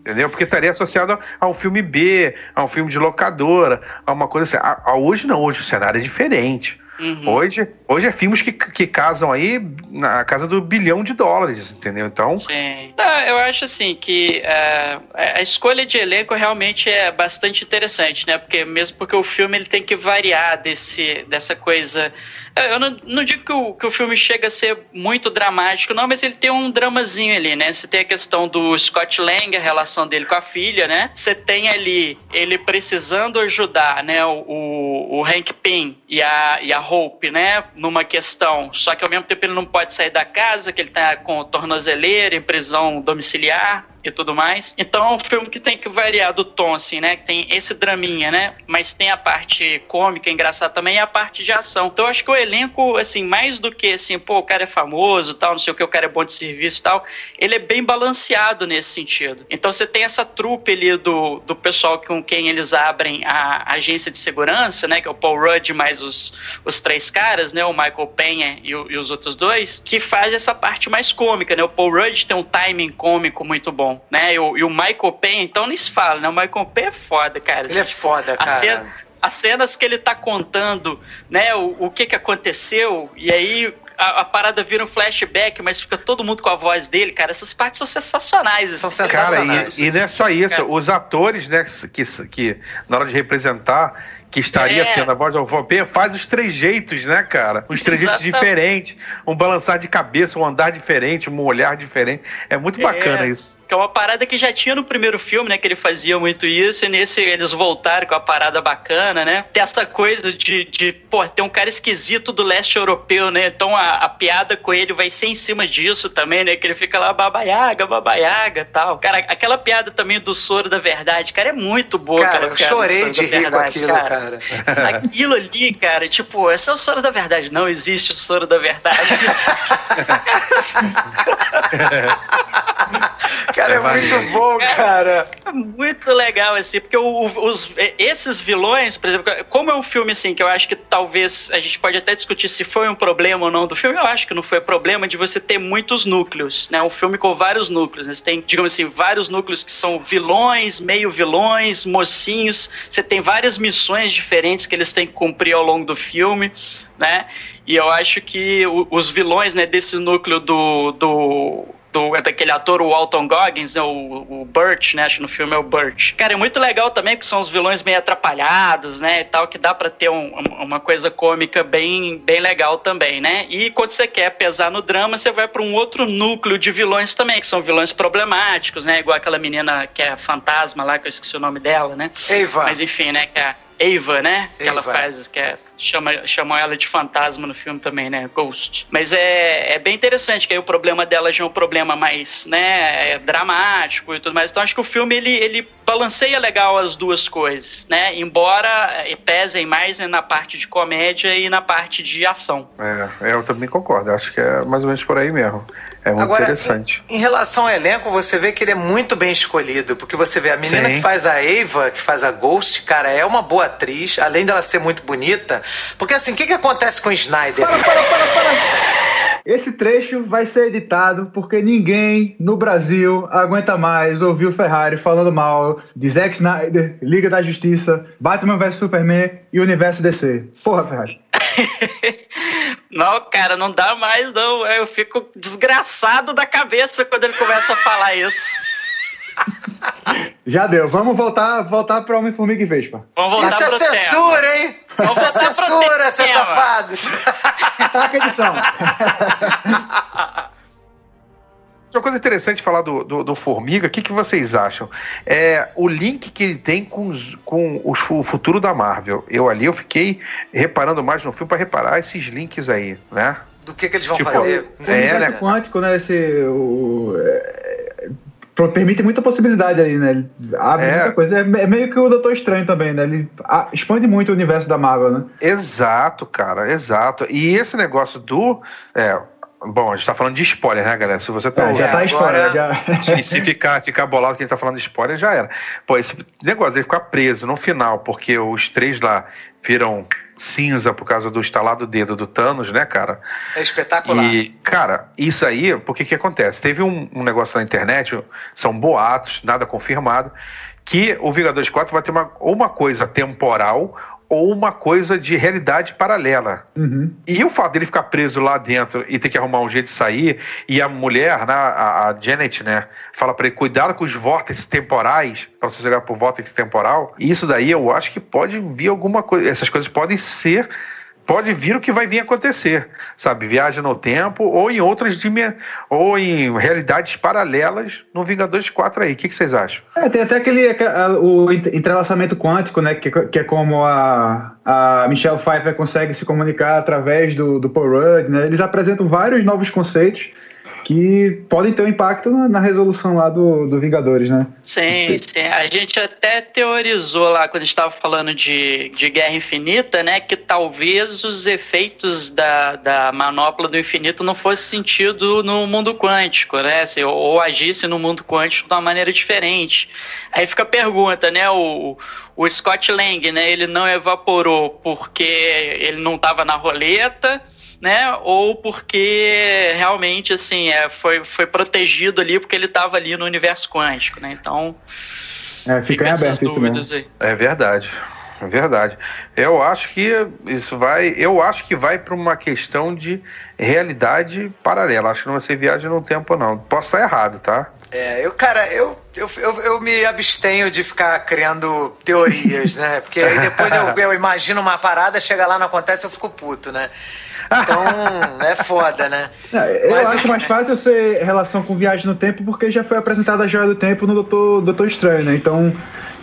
Entendeu? Porque estaria associado a, a um filme B, a um filme de locadora, a uma coisa assim. A- a hoje não, hoje o cenário é diferente. Uhum. Hoje, hoje é filmes que, que casam aí na casa do bilhão de dólares, entendeu? Então, Sim. Não, eu acho assim que é, a escolha de elenco realmente é bastante interessante, né? Porque mesmo porque o filme ele tem que variar desse, dessa coisa. é, Eu não, não digo que o, que o filme chega a ser muito dramático, não, mas ele tem um dramazinho ali, né? Você tem a questão do Scott Lang, a relação dele com a filha, né? Você tem ali ele precisando ajudar, né? O, o, o Hank Pym e a, e a Hope, né? Numa questão. Só que ao mesmo tempo ele não pode sair da casa, que ele tá com tornozeleira, em prisão domiciliar e tudo mais. Então é um filme que tem que variar do tom, assim, né? Que tem esse draminha, né? Mas tem a parte cômica, engraçada também, e a parte de ação. Então acho que o elenco, assim, mais do que assim, pô, o cara é famoso, tal, não sei o que, o cara é bom de serviço tal, ele é bem balanceado nesse sentido. Então você tem essa trupe ali do, do pessoal com quem eles abrem a agência de segurança, né? Que é o Paul Rudd mais os, os três caras, né? O Michael Penha e, o- e os outros dois, que faz essa parte mais cômica, né? O Paul Rudd tem um timing cômico muito bom, né? E o, e o Michael Penha, então nem se fala, né? O Michael Penha é foda, cara. Ele é foda, a cara. cena- as cenas que ele tá contando, né, o, o que que aconteceu, e aí a, a parada vira um flashback, mas fica todo mundo com a voz dele, cara. Essas partes são sensacionais. São assim. cara, sensacionais. e, e não é só isso. Cara. Os atores, né, que, que na hora de representar, que estaria É. tendo a voz do vampiro, faz os trejeitos, né, cara? Os trejeitos Exatamente. diferentes, um balançar de cabeça, um andar diferente, um olhar diferente. É muito bacana É. isso. Que é uma parada que já tinha no primeiro filme, né? Que ele fazia muito isso, e nesse eles voltaram com a parada bacana, né? Tem essa coisa de, de pô, tem um cara esquisito do leste europeu, né? Então a, a piada com ele vai ser em cima disso também, né? Que ele fica lá, babaiaga, babaiaga tal. Cara, aquela piada também do soro da verdade, cara, é muito boa, Cara, cara. eu chorei de rir com aquilo, cara. Aquilo ali, cara, tipo, esse é o soro da verdade. Não existe o soro da verdade. Cara, é É muito bom, cara. Muito legal, assim, porque o- os, esses vilões, por exemplo, como é um filme assim, que eu acho que talvez a gente pode até discutir se foi um problema ou não do filme, eu acho que não foi problema de você ter muitos núcleos, né? Um filme com vários núcleos, né? Você tem, digamos assim, vários núcleos que são vilões, meio vilões, mocinhos, você tem várias missões diferentes que eles têm que cumprir ao longo do filme, né? E eu acho que os vilões, né, desse núcleo do, do do, é daquele ator, o Walton Goggins, né, o, o Burt, né, acho que no filme é o Burt. Cara, é muito legal também, porque são os vilões meio atrapalhados, né, e tal, que dá pra ter um- um- uma coisa cômica bem, bem legal também, né. E quando você quer pesar no drama, você vai pra um outro núcleo de vilões também, que são vilões problemáticos, né, igual aquela menina que é fantasma lá, que eu esqueci o nome dela, né. Eva. Mas enfim, né, que é a Ava, né, que ela faz, que é, chama, chamam ela de fantasma no filme também, né, Ghost. Mas é, é bem interessante, que aí o problema dela já é um problema mais, né, é dramático e tudo mais. Então acho que o filme, ele, ele balanceia legal as duas coisas, né, embora eh, pesem mais né, na parte de comédia e na parte de ação. É, eu também concordo. Acho que é mais ou menos por aí mesmo. É muito Agora, interessante. Em, em relação ao elenco, você vê que ele é muito bem escolhido, porque você vê a menina Sim. que faz a Ava, que faz a Ghost, cara, é uma boa atriz, além dela ser muito bonita. Porque assim, o que, que acontece com o Snyder? Para, para, para, para! Esse trecho vai ser editado porque ninguém no Brasil aguenta mais ouvir o Ferrari falando mal de Zack Snyder, Liga da Justiça, Batman vs Superman e Universo DC. Porra, Ferrari. Não, cara, não dá mais, não. Eu fico desgraçado da cabeça quando ele começa a falar isso. Já deu. Vamos voltar, voltar para Homem-Formiga e Vespa. Vamos voltar Isso é pro tema. censura, hein? Isso é censura, seus safados. Taca edição. Uma coisa interessante falar do, do, do Formiga, o que, que vocês acham? É o link que ele tem com, os- com os o futuro da Marvel. Eu ali eu fiquei reparando mais no filme para reparar esses links aí, né? Do que, que eles vão Tipo, fazer? é, universo né? quântico, né? Esse, o, é, permite muita possibilidade aí, né? Ele abre É. muita coisa. É, é meio que o Doutor Estranho também, né? Ele expande muito o universo da Marvel, né? Exato, cara, exato. E esse negócio do. é, Bom, a gente tá falando de spoiler, né, galera? Se você tá É, já tá agora- spoiler. Já... Se, se ficar, ficar bolado que a gente tá falando de spoiler, já era. Pô, esse negócio dele ficar preso no final, porque os três lá viram cinza por causa do estalado dedo do Thanos, né, cara? É espetacular. E, cara, isso aí, por que que acontece? Teve um, um negócio na internet, são boatos, nada confirmado, que o Vingadores 4 vai ter uma, uma coisa temporal ou uma coisa de realidade paralela. Uhum. E o fato dele ficar preso lá dentro e ter que arrumar um jeito de sair, e a mulher, né, a, a Janet, né, fala pra ele, cuidado com os vórtices temporais, pra você chegar pro vórtice temporal, e isso daí eu acho que pode vir alguma coisa, essas coisas podem ser, pode vir o que vai vir acontecer, sabe, viagem no tempo, ou em outras ou em realidades paralelas no Vingadores 4 aí, o que, que vocês acham? É, tem até aquele o ent- entrelaçamento quântico, né? Que, que é como a, a Michelle Pfeiffer consegue se comunicar através do, do Paul Rudd, né? Eles apresentam vários novos conceitos que podem ter um impacto na, na resolução lá do, do Vingadores, né? Sim, sim. A gente até teorizou lá quando estava falando de, de Guerra Infinita, né? Que talvez os efeitos da, da manopla do infinito não fossem sentido no mundo quântico, né? Se- ou, ou agisse no mundo quântico de uma maneira diferente. Aí fica a pergunta, né? O, o Scott Lang, né? Ele não evaporou porque ele não estava na roleta né? Ou porque realmente assim é, foi, foi protegido ali porque ele estava ali no universo quântico, né? Então É, fica em essas aberto isso mesmo. dúvidas aí. É verdade. É verdade. Eu acho que isso vai. Eu acho que vai para uma questão de realidade paralela. Acho que não vai ser viagem no tempo, não. Posso estar errado, tá? É, eu, cara, eu, eu, eu, eu me abstenho de ficar criando teorias, né? Porque aí depois eu, eu imagino uma parada, chega lá, não acontece, eu fico puto, né? Então, é foda, né? É, eu Mas acho mais fácil ser relação com viagem no tempo porque já foi apresentada a joia do tempo no Doutor, Doutor Estranho, né? Então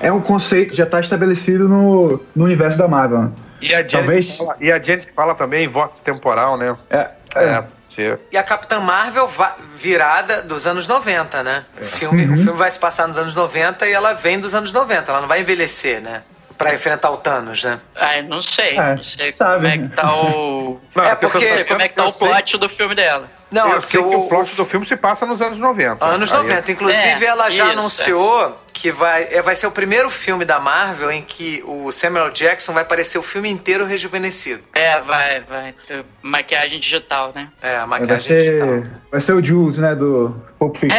é um conceito que já está estabelecido no, no universo da Marvel. né? E a Janet, Talvez- fala, e a Janet fala também em voto temporal, né? É, É, é. você- E a Capitã Marvel virada dos anos 90, né? O, filme, o filme vai se passar nos anos 90 e ela vem dos anos 90, ela não vai envelhecer, né? Pra enfrentar o Thanos, né? Ai, não sei, É, não sei sabe, como é que tá o Não, É, eu tô porque- não sei como é que tá eu o sei- plot do filme dela. Não, eu é sei porque que o, o plot o- do filme se passa nos anos 90. Anos Aí- 90. Inclusive, É, ela já isso, anunciou que vai, é, vai ser o primeiro filme da Marvel em que o Samuel Jackson vai aparecer o filme inteiro rejuvenescido. É, vai, vai. Maquiagem digital, né? É, a Vai maquiagem ser, digital. vai ser o Jules, né, do Pulp Fiction.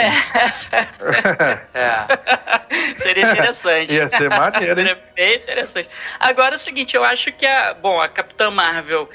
É. Seria interessante. Ia ser maneiro, hein? Seria bem interessante. Agora é o seguinte, eu acho que a, bom, a Capitã Marvel,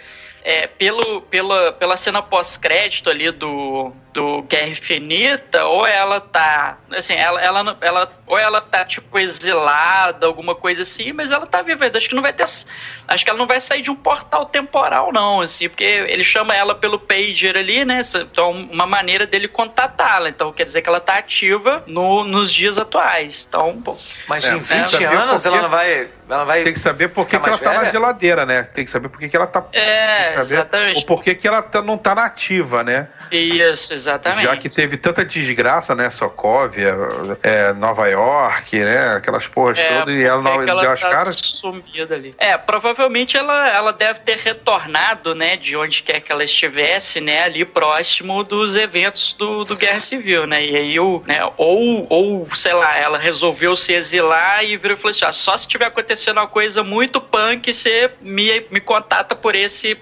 é, pelo, pela, pela cena pós-crédito ali do, do Guerra Infinita, ou ela tá, assim, ela, ela, ela, ou ela tá, tipo, exilada, alguma coisa assim, mas ela tá viva. Acho que não vai ter, acho que ela não vai sair de um portal temporal, não, assim, porque ele chama ela pelo pager ali, né, então uma maneira dele contatá-la, então quer dizer que ela tá ativa no, nos dias atuais, então, pô, Mas É, em tem que 20 saber anos porque- ela não vai. Ela vai Tem que saber por que, que ela mais tá na velha? geladeira, né? Tem que saber por que, que ela tá. tem É, que saber exatamente. O porquê que ela tá- não tá na ativa, né? Isso, exatamente. Já que teve tanta desgraça, né? Sokovia, é, Nova York, né? Aquelas porras É, todas, e ela não que ela deu as tá caras. sumida ali. É, provavelmente ela, ela deve ter retornado, né, de onde quer que ela estivesse, né, ali próximo dos eventos do, do Guerra Civil, né, e aí o, né, ou, ou, sei lá, ela resolveu se exilar e virou e falou assim, ah, só se tiver acontecendo uma coisa muito punk, você me, me contata por esse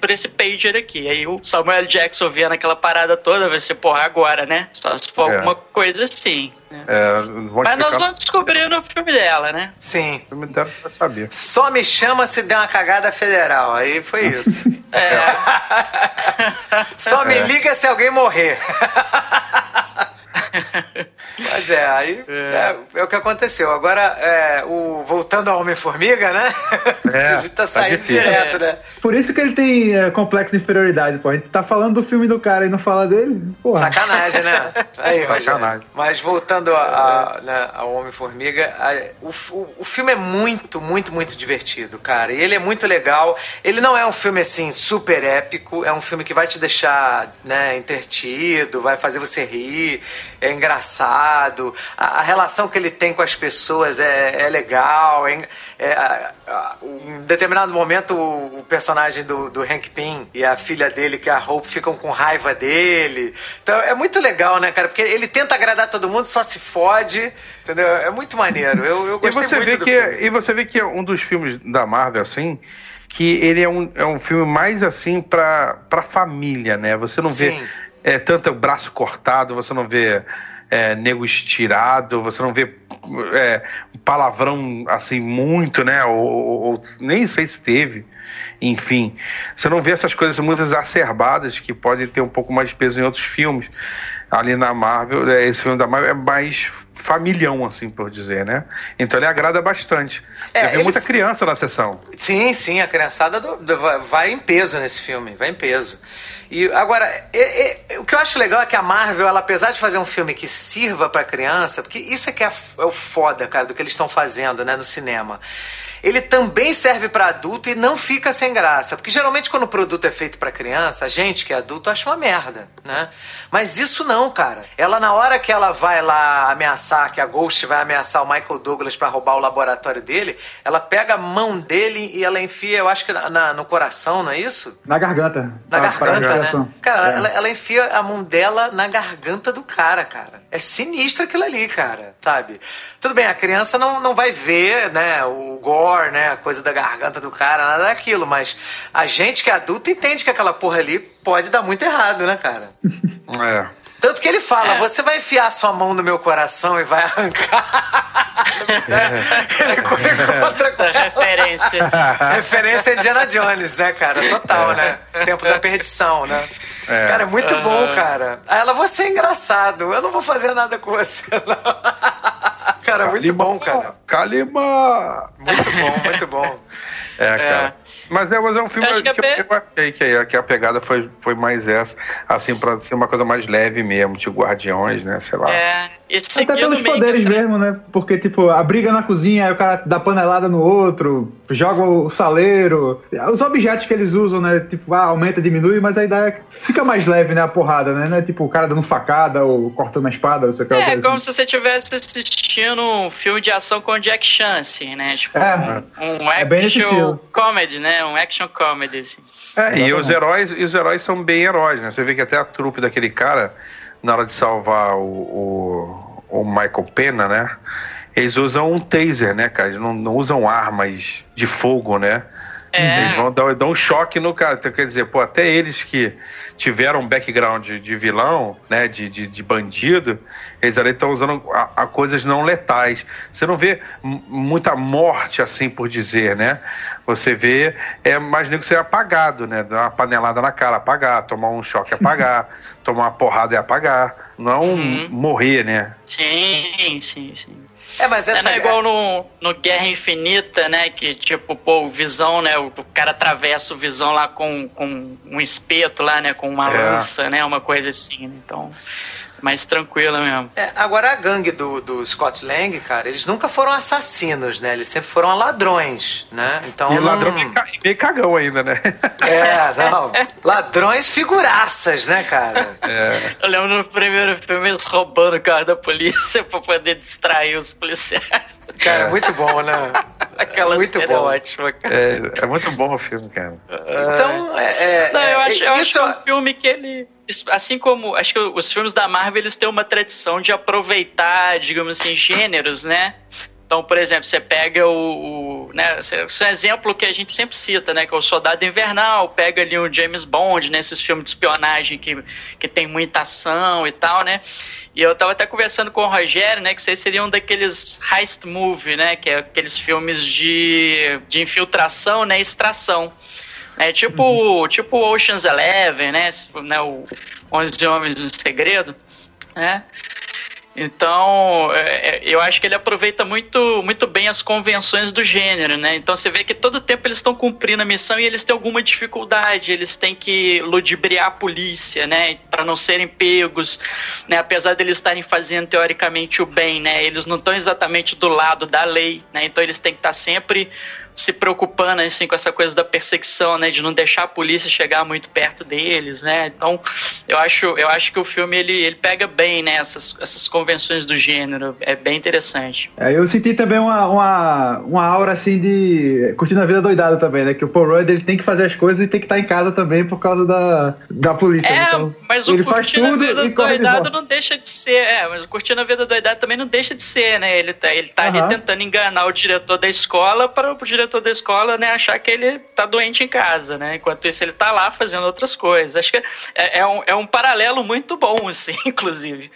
por esse pager aqui. Aí o Samuel Jackson vendo aquela parada toda, vai ser, porra, agora, né? Só se for É. alguma coisa assim. né? É, Mas nós vamos descobrir no filme dela, né? Sim. no filme dela pra saber. Só me chama se der uma cagada federal. Aí foi isso. Só me liga se alguém morrer. Mas é, aí é, é o que aconteceu. Agora, é, o, voltando ao Homem-Formiga, né? É, a gente tá tá saindo direto, né? Por isso que ele tem é, complexo de inferioridade, pô. A gente tá falando do filme do cara e não fala dele, porra. Sacanagem, né? Aí. Sacanagem. Mas voltando a- a- né, ao Homem-Formiga, o, o, o filme é muito, muito, muito divertido, cara. E ele é muito legal. Ele não é um filme, assim, super épico. É um filme que vai te deixar, né, entretido, vai fazer você rir, é engraçado. a, a relação que ele tem com as pessoas é, é legal. É, é, em determinado momento, o, o personagem do, do Hank Pym e a filha dele, que é a Hope, ficam com raiva dele. Então é muito legal, né, cara? Porque ele tenta agradar todo mundo, só se fode. Entendeu? É muito maneiro. Eu, eu E gostei você, muito vê que, filme. e você vê que é um dos filmes da Marvel, assim, que ele é um, é um filme mais assim pra, pra família, né? Você não vê É, tanto braço cortado, você não vê é, nego estirado, você não vê é, palavrão assim muito, né? Ou, ou- ou- nem sei se teve. Enfim, você não vê essas coisas muito exacerbadas que podem ter um pouco mais de peso em outros filmes. Ali na Marvel, é, esse filme da Marvel é mais familhão, assim por dizer, né? Então ele agrada bastante. É, Eu vi ele- muita criança na sessão. Sim, sim, a criançada do- do- vai em peso nesse filme, vai em peso. E agora, e- e- o que eu acho legal é que a Marvel, ela, apesar de fazer um filme que sirva pra criança, porque isso é que é, é o foda, cara, do que eles estão fazendo, né, no cinema. Ele também serve pra adulto e não fica sem graça, porque geralmente quando o produto é feito pra criança, a gente que é adulto acha uma merda, né? Mas isso não, cara. Ela na hora que ela vai lá ameaçar, que a Ghost vai ameaçar o Michael Douglas pra roubar o laboratório dele, ela pega a mão dele e ela enfia, eu acho que na- na- no coração, não é isso? Na garganta. Na pra garganta, né? Cara, É. ela, ela enfia a mão dela na garganta do cara, cara. É sinistro aquilo ali, cara, sabe? Tudo bem, a criança não, não vai ver, né, o gore, né, a coisa da garganta do cara, nada daquilo, mas a gente que é adulto entende que aquela porra ali pode dar muito errado, né, cara? É. Tanto que ele fala, É. você vai enfiar sua mão no meu coração e vai arrancar. ele encontra com Essa referência. Referência a Indiana Jones, né, cara? Total, né? Tempo da perdição, né? É. Cara, é muito bom, cara. Aí ela, você é engraçado. Eu não vou fazer nada com você, não. Cara, muito bom, cara. Kalima! Muito bom, muito bom. É, cara. Mas é, mas é um filme Eu que é que, bem- eu achei que, a- que a pegada foi, foi mais essa, assim, pra ser uma coisa mais leve mesmo, tipo Guardiões, né? Sei lá. É, Até pelos meio poderes que- mesmo, né? Porque, tipo, a briga na cozinha, aí o cara dá panelada no outro, joga o saleiro. Os objetos que eles usam, né? Tipo, ah, aumenta, diminui, mas a ideia fica mais leve, né? A porrada, né? É tipo o cara dando facada ou cortando uma espada, ou sei o que. É, como assim. se você estivesse assistindo um filme de ação com Jack Chan, assim, né? Tipo, É. um É action estilo. comedy, né? Um action comedy, assim. É, e os heróis, e os heróis são bem heróis, né? Você vê que até a trupe daquele cara, na hora de salvar o, o, o Michael Pena, né? Eles usam um taser, né, cara? Eles não, não usam armas de fogo, né? É. Eles vão dar, dar um choque no cara. Então, quer dizer, pô, até eles que tiveram um background de, de vilão, né, de, de, de bandido, eles ali estão usando a, a coisas não letais. Você não vê muita morte, assim por dizer, né? Você vê, é mais nego ser apagado, né? Dar uma panelada na cara, apagar, tomar um choque, apagar, tomar uma porrada e apagar. Não Uhum. morrer, né? Sim, sim, sim. É, mas É, essa não é igual no, no Guerra Infinita, né? Que tipo, pô, o Visão, né? O, o cara atravessa o Visão lá com, com um espeto lá, né? Com uma É. lança, né? Uma coisa assim. né? Então, mais tranquila mesmo. É, agora a gangue do, do Scott Lang, cara, eles nunca foram assassinos, né? Eles sempre foram ladrões, né? Então E não- ladrão meio ca- meio cagão ainda, né? É, não. Ladrões figuraças, né, cara? Eu lembro no primeiro filme eles roubando o carro da polícia pra poder distrair os policiais. Cara, muito bom, né? Aquela Muito cena bom. é ótima, cara. É, é muito bom o filme, cara. Então, é. é- Não, eu é- acho, eu acho isso que é um filme que ele. Assim como. Acho que os filmes da Marvel eles têm uma tradição de aproveitar, digamos assim, gêneros, né? Então, por exemplo, você pega o. o né, esse é um exemplo que a gente sempre cita, né? Que é o Soldado Invernal, pega ali o James Bond, né? Esses filmes de espionagem que, que tem muita ação e tal, né? E eu tava até conversando com o Rogério, né? Que vocês seriam daqueles heist movie, né? Que é aqueles filmes de, de infiltração, né? Extração. É tipo, tipo Ocean's Eleven, né? Né? O 11 Homens do Segredo, né? Então, é, é, eu acho que ele aproveita muito, muito bem as convenções do gênero, né? Então você vê que todo tempo eles estão cumprindo a missão e eles têm alguma dificuldade, eles têm que ludibriar a polícia, né? Para não serem pegos, né? Apesar deles estarem fazendo teoricamente o bem, né? Eles não estão exatamente do lado da lei, né? Então eles têm que estar sempre se preocupando assim com essa coisa da perseguição, né, de não deixar a polícia chegar muito perto deles, né? Então, eu acho, eu acho que o filme ele, ele pega bem, né, essas, essas convenções do gênero, é bem interessante. É, eu senti também uma, uma, uma aura assim de curtindo a vida doidada também, né? Que o Paul Rudd ele tem que fazer as coisas e tem que estar em casa também por causa da, da polícia. É, então, mas o ele faz Curtindo a tudo Vida e Doidado volta. não deixa de ser. É, mas o Curtindo a Vida Doidado também não deixa de ser, né? Ele tá, ele tá ali Aham. tentando enganar o diretor da escola para o diretor da escola né, achar que ele tá doente em casa, né? Enquanto isso, ele tá lá fazendo outras coisas. Acho que é, é um, é um paralelo muito bom, assim, inclusive.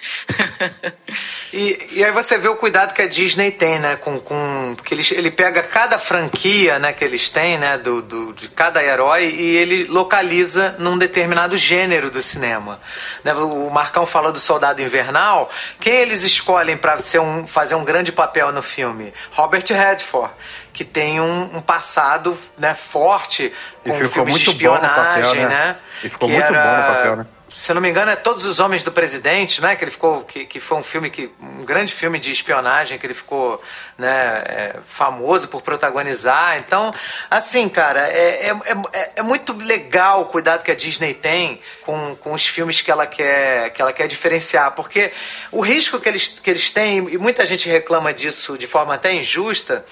E, e aí você vê o cuidado que a Disney tem, né? Com, com, porque ele, ele pega cada franquia né, que eles têm, né? Do, do, de cada herói, e ele localiza num determinado gênero do cinema. Né, O Marcão falou do Soldado Invernal. Quem eles escolhem para um, fazer um grande papel no filme? Robert Redford. Que tem um, um passado né, forte E com ficou filmes de muito bom no papel, espionagem, né? né? E ficou muito bom no papel, né? se eu não me engano, é Todos os Homens do Presidente, né? Que ele ficou, que, que foi um filme que um grande filme de espionagem que ele ficou, né, é, famoso por protagonizar. Então, assim, cara, é, é, é, é muito legal o cuidado que a Disney tem com, com os filmes que ela quer que ela quer diferenciar, porque o risco que eles que eles têm e muita gente reclama disso de forma até injusta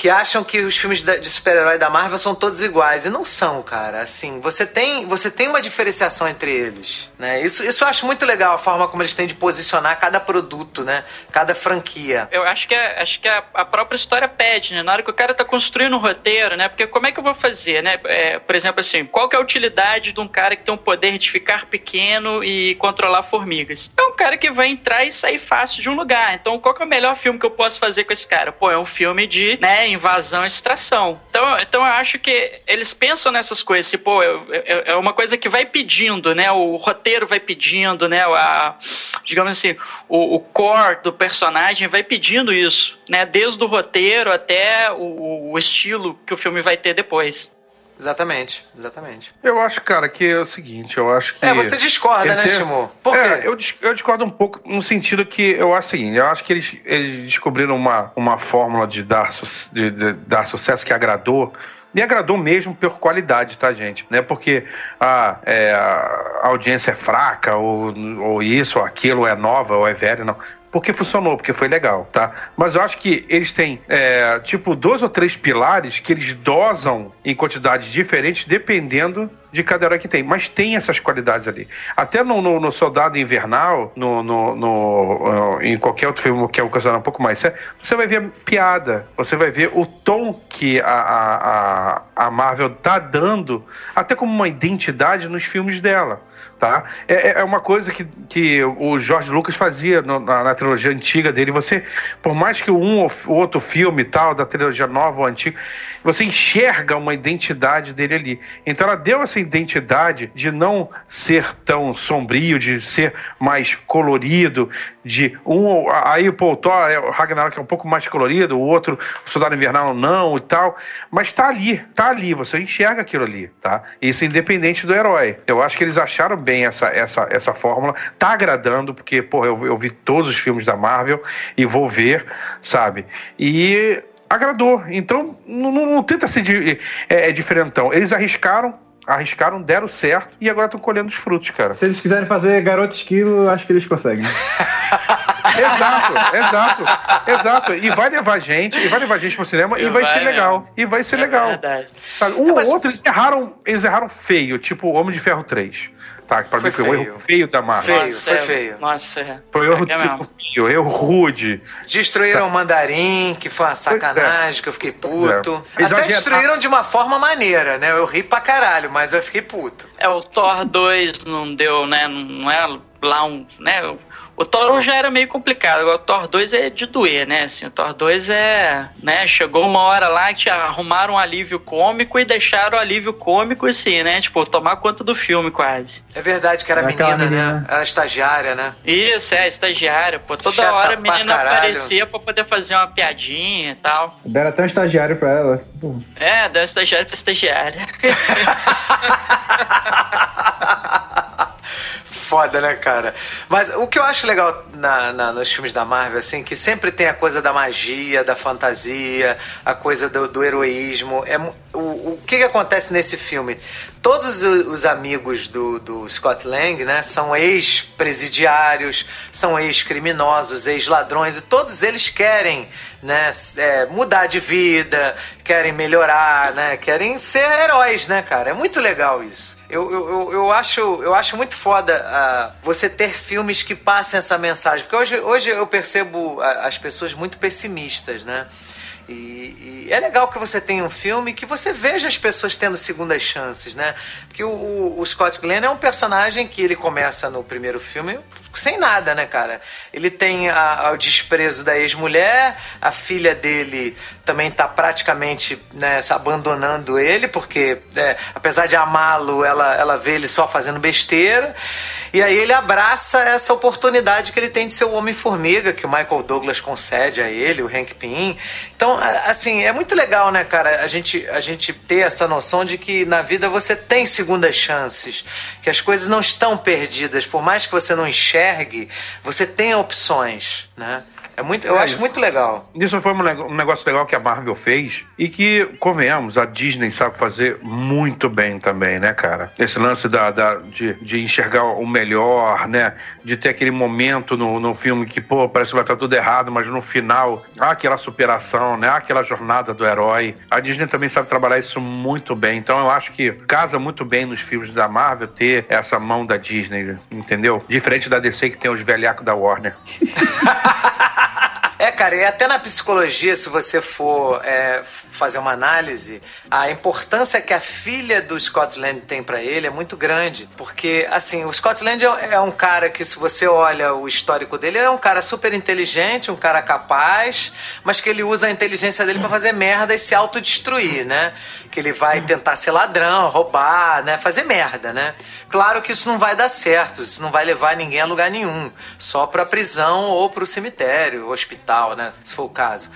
que acham que os filmes de super-herói da Marvel são todos iguais. E não são, cara. Assim, você tem, você tem uma diferenciação entre eles. Né? Isso, isso eu acho muito legal, a forma como eles têm de posicionar cada produto, né? Cada franquia. Eu acho que, é- acho que a, a própria história pede, né? Na hora que o cara tá construindo um roteiro, né? Porque como é que eu vou fazer, né? É, por exemplo, assim, qual que é a utilidade de um cara que tem um poder de ficar pequeno e controlar formigas? É um cara que vai entrar e sair fácil de um lugar. Então, qual que é o melhor filme que eu posso fazer com esse cara? Pô, é um filme de, né, invasão e extração. Então, então eu acho que eles pensam nessas coisas, pô, é, é- é uma coisa que vai pedindo, né? O roteiro vai pedindo, né? A, digamos assim, o, o core do personagem vai pedindo isso, né? Desde o roteiro até o, o estilo que o filme vai ter depois. Exatamente, exatamente. Eu acho, cara, que é o seguinte, eu acho que. É, você discorda, né, Shimu? Por É, quê? eu, dis- eu discordo um pouco no sentido que eu acho o seguinte, eu acho que eles, eles descobriram uma, uma fórmula de dar, de, de dar sucesso que agradou. E agradou mesmo por qualidade, tá, gente? Não é porque ah, é, a audiência é fraca, ou, ou isso, ou aquilo, ou é nova, ou é velha, não. Porque funcionou, porque foi legal, tá? Mas eu acho que eles têm, é, tipo, dois ou três pilares que eles dosam em quantidades diferentes, dependendo de cada herói que tem. Mas tem essas qualidades ali. Até no, no- no Soldado Invernal, no, no- no, uh, em qualquer outro filme que é um coisa um pouco mais sério, você vai ver piada, você vai ver o tom que a, a, a, Marvel tá dando, até como uma identidade nos filmes dela. Tá? É, é uma coisa que, que o George Lucas fazia no- na, na trilogia antiga dele. Você, por mais que um ou outro filme tal, da trilogia nova ou antiga, você enxerga uma identidade dele ali. Então ela deu essa identidade de não ser tão sombrio, de ser mais colorido, de um. Aí o Thor, é, o Ragnarok é um pouco mais colorido, o outro, o Soldado Invernal não e tal. Mas tá ali, tá ali, você enxerga aquilo ali, tá? Isso independente do herói. Eu acho que eles acharam bem essa, essa, essa fórmula, tá agradando, porque, pô, eu, eu vi todos os filmes da Marvel e vou ver, sabe? E agradou. Então, não, não- não tenta ser de, é, é diferentão. Eles arriscaram, arriscaram, deram certo e agora estão colhendo os frutos, cara. Se eles quiserem fazer Garoto Esquilo, acho que eles conseguem. Exato, exato, exato. E vai levar gente, e vai levar gente pro cinema e, E vai, vai ser legal. mesmo. E vai ser É legal. verdade. Um Mas- ou outro, eles erraram, eles erraram feio, tipo Homem de Ferro 3. Tá, pra Foi mim foi um feio. erro feio da Marvel. Feio, Nossa, foi é- feio. Nossa, é. Foi um erro É tipo feio, erro rude. Destruíram o mandarim, que foi uma sacanagem, que eu fiquei é. puto. Até destruíram de uma forma maneira, né? Eu ri pra caralho, mas eu fiquei puto. É, o Thor 2 não deu, né? Não é lá um. Né? O Thor 1 já era meio complicado, agora o Thor 2 é de doer, né? Assim, o Thor 2 é. né? Chegou uma hora lá que arrumaram um alívio cômico e deixaram o alívio cômico assim, né? Tipo, tomar conta do filme quase. É verdade que era É aquela menina, né? menina. Era estagiária, né? Isso, é, estagiária, pô. Toda Chata hora a pra menina caralho. aparecia pra poder fazer uma piadinha e tal. Deram até um estagiário pra ela. Pô, É, da estagiária pra estagiária. foda, né, cara? Mas o que eu acho legal na, na, nos filmes da Marvel, assim, que sempre tem a coisa da magia, da fantasia, a coisa do, do heroísmo. É, o, o que, que acontece nesse filme? Todos os amigos do, do Scott Lang, né, são ex-presidiários, são ex-criminosos, ex-ladrões, e todos eles querem né, é, mudar de vida, querem melhorar, né, querem ser heróis, né, cara? É muito legal isso. Eu, eu, eu, acho, eu acho muito foda uh, você ter filmes que passem essa mensagem. Porque hoje, hoje eu percebo as pessoas muito pessimistas, né? E, e, é legal que você tenha um filme que você veja as pessoas tendo segundas chances, né? Porque o, o, Scott Glenn é um personagem que ele começa no primeiro filme sem nada, né, cara? Ele tem a, o desprezo da ex-mulher, a filha dele também tá praticamente né, abandonando ele, porque é, apesar de amá-lo, ela, ela vê ele só fazendo besteira. E aí ele abraça essa oportunidade que ele tem de ser o Homem-Formiga, que o Michael Douglas concede a ele, o Hank Pym. Então, assim, é muito legal, né, cara, a gente, a gente ter essa noção de que na vida você tem segundas chances, que as coisas não estão perdidas, por mais que você não enxergue, você tem opções, né? É muito, eu é, acho muito legal. Isso foi um negócio legal que a Marvel fez e que, convenhamos, a Disney sabe fazer muito bem também, né, cara? Esse lance da, da de, de enxergar o melhor, né? De ter aquele momento no, no filme que, pô, parece que vai estar tudo errado, mas no final, há aquela superação, né? Há aquela jornada do herói. A Disney também sabe trabalhar isso muito bem. Então eu acho que casa muito bem nos filmes da Marvel ter essa mão da Disney, entendeu? Diferente da DC que tem os velhacos da Warner. É, cara, e até na psicologia, se você for é, fazer uma análise, a importância que a filha do Scott Land tem para ele é muito grande. Porque, assim, o Scott Land é, é um cara que, se você olha o histórico dele, é um cara super inteligente, um cara capaz, mas que ele usa a inteligência dele para fazer merda e se autodestruir, né? Que ele vai tentar ser ladrão, roubar, né? Fazer merda, né? Claro que isso não vai dar certo, isso não vai levar ninguém a lugar nenhum, só para prisão ou para o cemitério, hospital, né, se for o caso.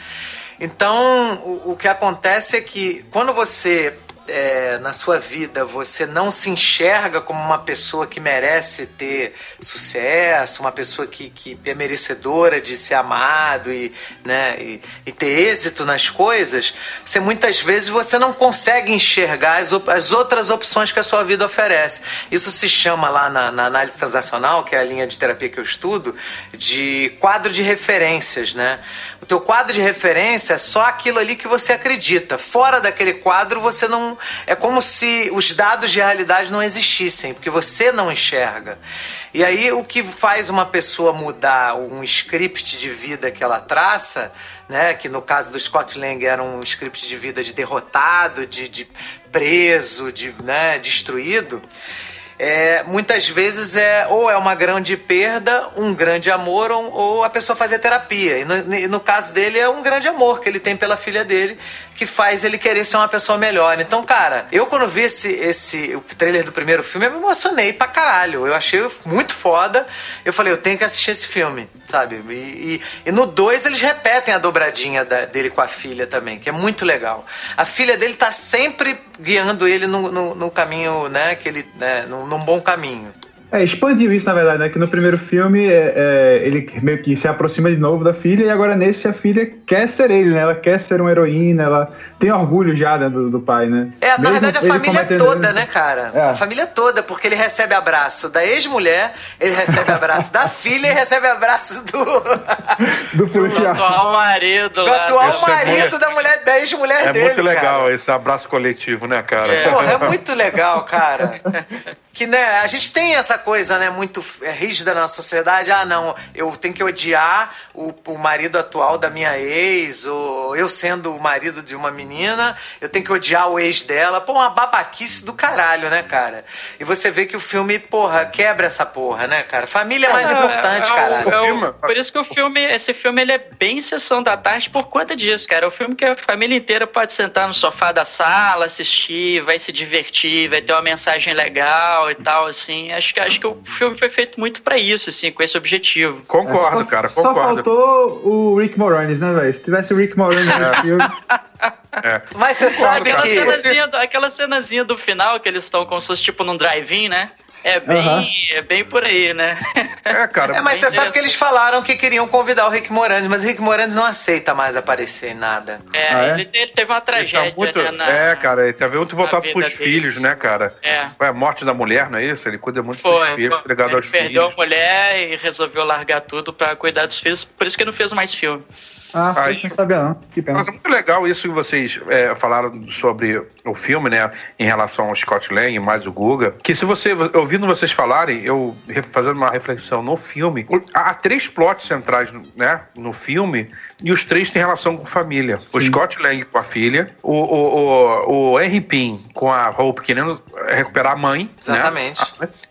Então, o, o que acontece é que quando você é, na sua vida você não se enxerga como uma pessoa que merece ter sucesso, uma pessoa que, que é merecedora de ser amado e, né, e, e ter êxito nas coisas, você muitas vezes você não consegue enxergar as, as outras opções que a sua vida oferece. Isso se chama lá na, na análise transacional, que é a linha de terapia que eu estudo, de quadro de referências, né? O teu quadro de referência é só aquilo ali que você acredita. Fora daquele quadro, você não. É como se os dados de realidade não existissem, porque você não enxerga. E aí, o que faz uma pessoa mudar um script de vida que ela traça, né? Que no caso do Scott Lang era um script de vida de derrotado, de, de preso, de né, destruído é, muitas vezes é ou é uma grande perda, um grande amor, ou, ou a pessoa fazer terapia. E no, no, caso dele é um grande amor que ele tem pela filha dele, que faz ele querer ser uma pessoa melhor. Então, cara, eu quando vi esse, esse o trailer do primeiro filme, eu me emocionei pra caralho. Eu achei muito foda. Eu falei, eu tenho que assistir esse filme, sabe? E, e, e no 2 eles repetem a dobradinha da, dele com a filha também, que é muito legal. A filha dele tá sempre guiando ele no, no, no caminho, né? Que ele, né, no, num bom caminho. É, expandiu isso, na verdade, né? Que no primeiro filme é, é, ele meio que se aproxima de novo da filha, e agora nesse a filha quer ser ele, né? Ela quer ser uma heroína, ela tem orgulho já né, do, do, pai, né? É, na Mesmo verdade a família toda, né, cara? É. A família toda, porque ele recebe abraço da ex-mulher, ele recebe abraço da filha e recebe abraço do. do, do atual marido. Do atual é marido da mulher, da ex-mulher é dele. É muito legal cara. esse abraço coletivo, né, cara? É. Porra, é muito legal, cara. que né, a gente tem essa coisa né, muito é, rígida na sociedade. Ah, não, eu tenho que odiar o, o marido atual da minha ex, ou eu sendo o marido de uma menina, eu tenho que odiar o ex dela. Pô, uma babaquice do caralho, né, cara? E você vê que o filme, porra, quebra essa porra, né, cara? Família é mais é, importante, é, caralho. É, o, por isso que o filme, esse filme, ele é bem sessão da tarde por conta disso, cara. É o filme que a família inteira pode sentar no sofá da sala, assistir, vai se divertir, vai ter uma mensagem legal e tal, assim. Acho que, acho que o filme foi feito muito para isso, assim, com esse objetivo. Concordo, é, cara, concordo. Só faltou o Rick Moranis, né, velho? Se tivesse o Rick Moranis no é. filme... É. Mas você sabe aquela que... Cenazinha, aquela cenazinha do final que eles estão como se fosse tipo num drive-in, né? É bem, Aham. é bem por aí, né? É, cara. É, mas você sabe que eles falaram que queriam convidar o Rick Moranis, mas o Rick Moranis não aceita mais aparecer em nada. É, Ah, é? Ele, ele teve uma tá tragédia, muito- né? na- É, cara, ele tá muito voltado pros deles. filhos, né, cara? É. Foi a morte da mulher, não é isso? Ele cuida muito Foi, dos filhos, foi. ele aos perdeu filhos. a mulher e resolveu largar tudo pra cuidar dos filhos, por isso que não fez mais filme. Ah, Aí- não sabia não. Que pena. Mas é muito legal isso que vocês é, falaram sobre o filme, né? Em relação ao Scott Lang e mais o Guga. Que se você, ouvindo vocês falarem, eu fazendo uma reflexão no filme, há três plots centrais, né? No filme, e os três têm relação com família. O Scott Lang com a filha, o, o, o, o Henry Pym com a Hope querendo recuperar a mãe. né? Exatamente.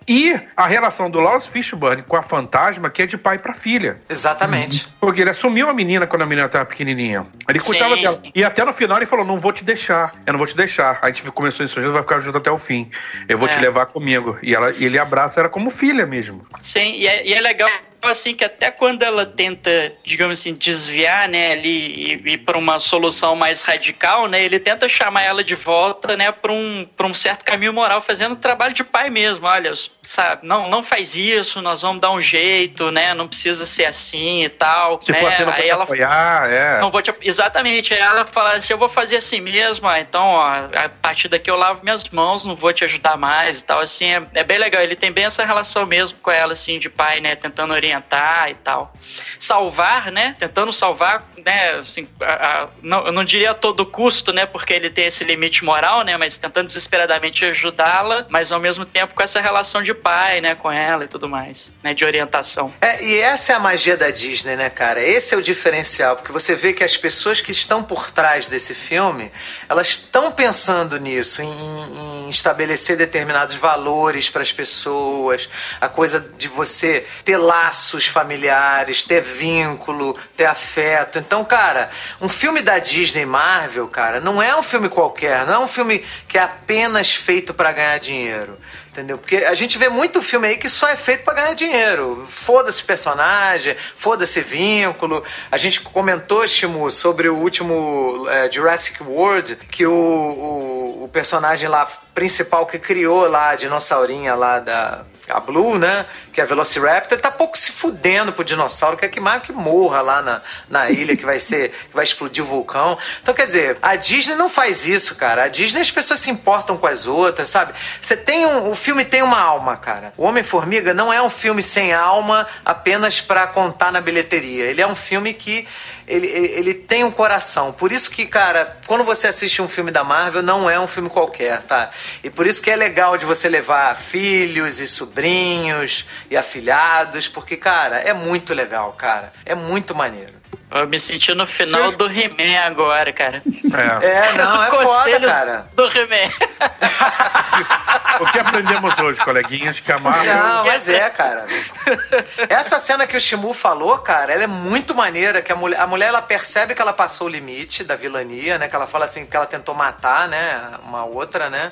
E a relação do Lawrence Fishburne com a fantasma, que é de pai pra filha. Exatamente. Porque ele assumiu a menina quando a menina estava pequenininha. Ele cuidava Sim. dela. E até no final ele falou: Não vou te deixar. Eu não vou te deixar. A gente começou isso, a gente vai ficar junto até o fim. Eu vou É. te levar comigo. E, ela, e ele abraça ela como filha mesmo. Sim, e é, e é legal assim que até quando ela tenta, digamos assim, desviar, né, ali e ir para uma solução mais radical, né, ele tenta chamar ela de volta, né, para um, pra um certo caminho moral, fazendo trabalho de pai mesmo. Olha, sabe, não, não faz isso, nós vamos dar um jeito, né, não precisa ser assim e tal. Se né? for assim, não Aí ela apoiar. É. não vou te... Exatamente. Aí ela fala assim: eu vou fazer assim mesmo, ó, então, ó, a partir daqui eu lavo minhas mãos, não vou te ajudar mais e tal. Assim, é, é bem legal. Ele tem bem essa relação mesmo com ela, assim, de pai, né? Tentando orientar e tal. Salvar, né? Tentando salvar, né? Assim, a- a- não, eu não diria a todo custo, né? Porque ele tem esse limite moral, né? Mas tentando desesperadamente ajudá-la, mas ao mesmo tempo com essa relação de pai, né? Com ela e tudo mais, né? De orientação. É, e essa é a magia da Disney, né, cara? Esse é o diferencial, porque você vê que as pessoas que estão por trás desse filme, elas estão pensando nisso, em, em estabelecer determinados valores para as pessoas, a coisa de você ter laços familiares, ter vínculo, ter afeto. Então, cara, um filme da Disney Marvel, cara, não é um filme qualquer, não é um filme que é apenas feito para ganhar dinheiro. Entendeu? Porque a gente vê muito filme aí que só é feito pra ganhar dinheiro. Foda-se personagem, foda-se vínculo. A gente comentou, Shimu, sobre o último é, Jurassic World, que o, o, o personagem lá principal que criou lá a dinossaurinha lá da. A Blue, né? Que é a Velociraptor, tá pouco se fudendo pro dinossauro, quer que mais que morra lá na, na ilha, que vai ser. que vai explodir o vulcão. Então, quer dizer, a Disney não faz isso, cara. A Disney as pessoas se importam com as outras, sabe? Você tem um. O filme tem uma alma, cara. O Homem-Formiga não é um filme sem alma apenas pra contar na bilheteria. Ele é um filme que. Ele, ele, tem um coração. Por isso que, cara, quando você assiste um filme da Marvel, não é um filme qualquer, tá? E por isso que é legal de você levar filhos e sobrinhos e afilhados, porque, cara, é muito legal, cara. É muito maneiro. Eu me senti no final do He-Man agora, cara. É. É, não, é foda, cara. do He-Man. O que aprendemos hoje, coleguinhas? Que a Marvel. Não, mas é, cara. Essa cena que o Shimu falou, cara, ela é muito maneira, que a mulher, a mulher ela percebe que ela passou o limite da vilania, né? Que ela fala assim, que ela tentou matar, né? Uma outra, né?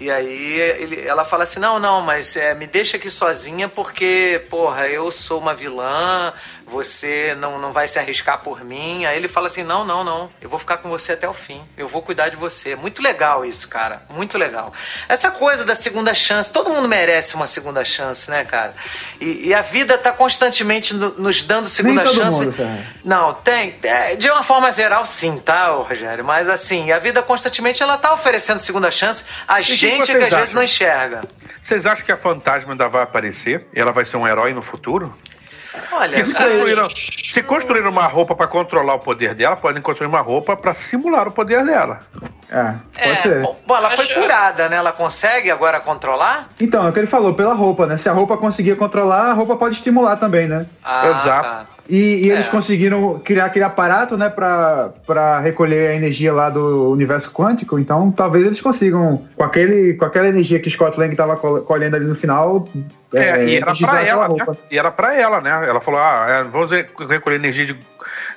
E aí ele, ela fala assim, não, não, mas é, me deixa aqui sozinha porque, porra, eu sou uma vilã, você não, não vai se arriscar por mim. Aí ele fala assim, não, não, não, eu vou ficar com você até o fim, eu vou cuidar de você. Muito legal isso, cara, muito legal. Essa coisa da segunda chance, todo mundo merece uma segunda chance, né, cara? E, e a vida tá constantemente no- nos dando segunda todo chance. mundo. Não, tem. é, de uma forma geral, sim, tá, Rogério? Mas assim, a vida constantemente ela tá oferecendo segunda chance a que gente que, vocês às vezes acham? não enxerga. Vocês acham que a fantasma ainda vai aparecer? E ela vai ser um herói no futuro? Olha, se construíram, se construíram uma roupa pra controlar o poder dela, podem construir uma roupa pra simular o poder dela. É, pode É, ser. bom, ela foi curada, né? Ela consegue agora controlar? Então, é o que ele falou, pela roupa, né? Se a roupa conseguir controlar, a roupa pode estimular também, né? Ah, Exato. tá. E, e eles É. conseguiram criar aquele aparato, né, pra, pra recolher a energia lá do universo quântico. Então, talvez eles consigam, com, aquele, com aquela energia que Scott Lang tava col- colhendo ali no final. É, e era aquela ela, né? E era pra ela, né? Ela falou: ah, é, vamos re- recolher energia de,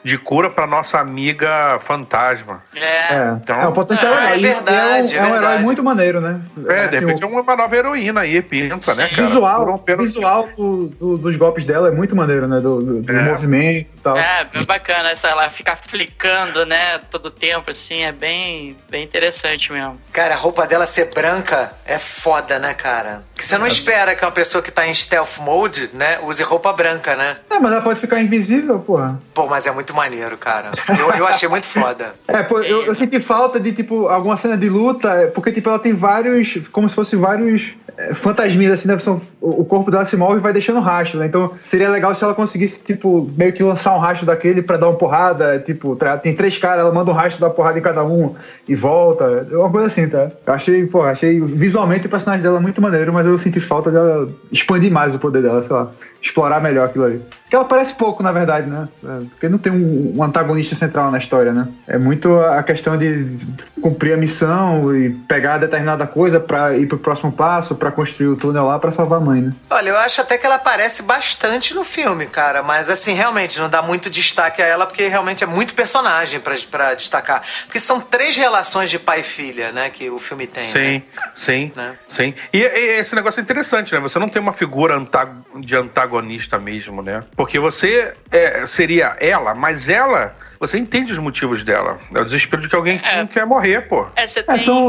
de cura pra nossa amiga fantasma. É. É, Então- é um potencial Ah, é E verdade, é é um, é um herói muito maneiro, né? É, de Assim, repente é uma nova heroína aí, pinta, né, cara? visual, um visual do- do- dos golpes dela é muito maneiro, né? Do, do, do É. movimento e tal. É, bem bacana, essa, ela fica flicando, né, todo tempo, assim, é bem, bem interessante mesmo. Cara, a roupa dela ser branca é foda, né, cara? Porque você não espera que uma pessoa que tá em stealth mode, né, use roupa branca, né? É, mas ela pode ficar invisível, porra. Pô, mas é muito maneiro, cara. Eu, eu achei muito foda. É, pô, eu, eu senti falta de, tipo, alguma cena de luta, é, porque, tipo, ela tem vários, como se fosse vários é, fantasminhas, assim, né? São, o, corpo dela se move e vai deixando rastro, né? Então, seria legal se ela conseguisse, tipo, meio que lançar um rastro daquele pra dar uma porrada, tipo, tem três caras, ela manda um rastro, dá uma porrada em cada um e volta, uma coisa assim, tá? Eu achei, pô, achei visualmente o personagem dela muito maneiro, mas eu senti falta dela expandir mais o poder dela, sei lá, explorar melhor aquilo ali. Que ela parece pouco, na verdade, né? É, Porque não tem um, um antagonista central na história, né? É muito a questão de cumprir a missão e pegar determinada coisa pra ir pro próximo passo, pra construir o túnel lá pra salvar a mãe, né? Olha, eu acho até que ela aparece bastante no filme, cara. Mas assim, realmente, não dá muito destaque a ela, porque realmente é muito personagem pra, pra destacar. Porque são três relações de pai e filha, né, que o filme tem. Sim, né? sim, Né? sim. E, e esse negócio é interessante, né? Você não tem uma figura de antagonista mesmo, né? Porque você é, seria ela, mas ela, você entende os motivos dela. É o desespero de que alguém É. não quer morrer, pô. É, É, são,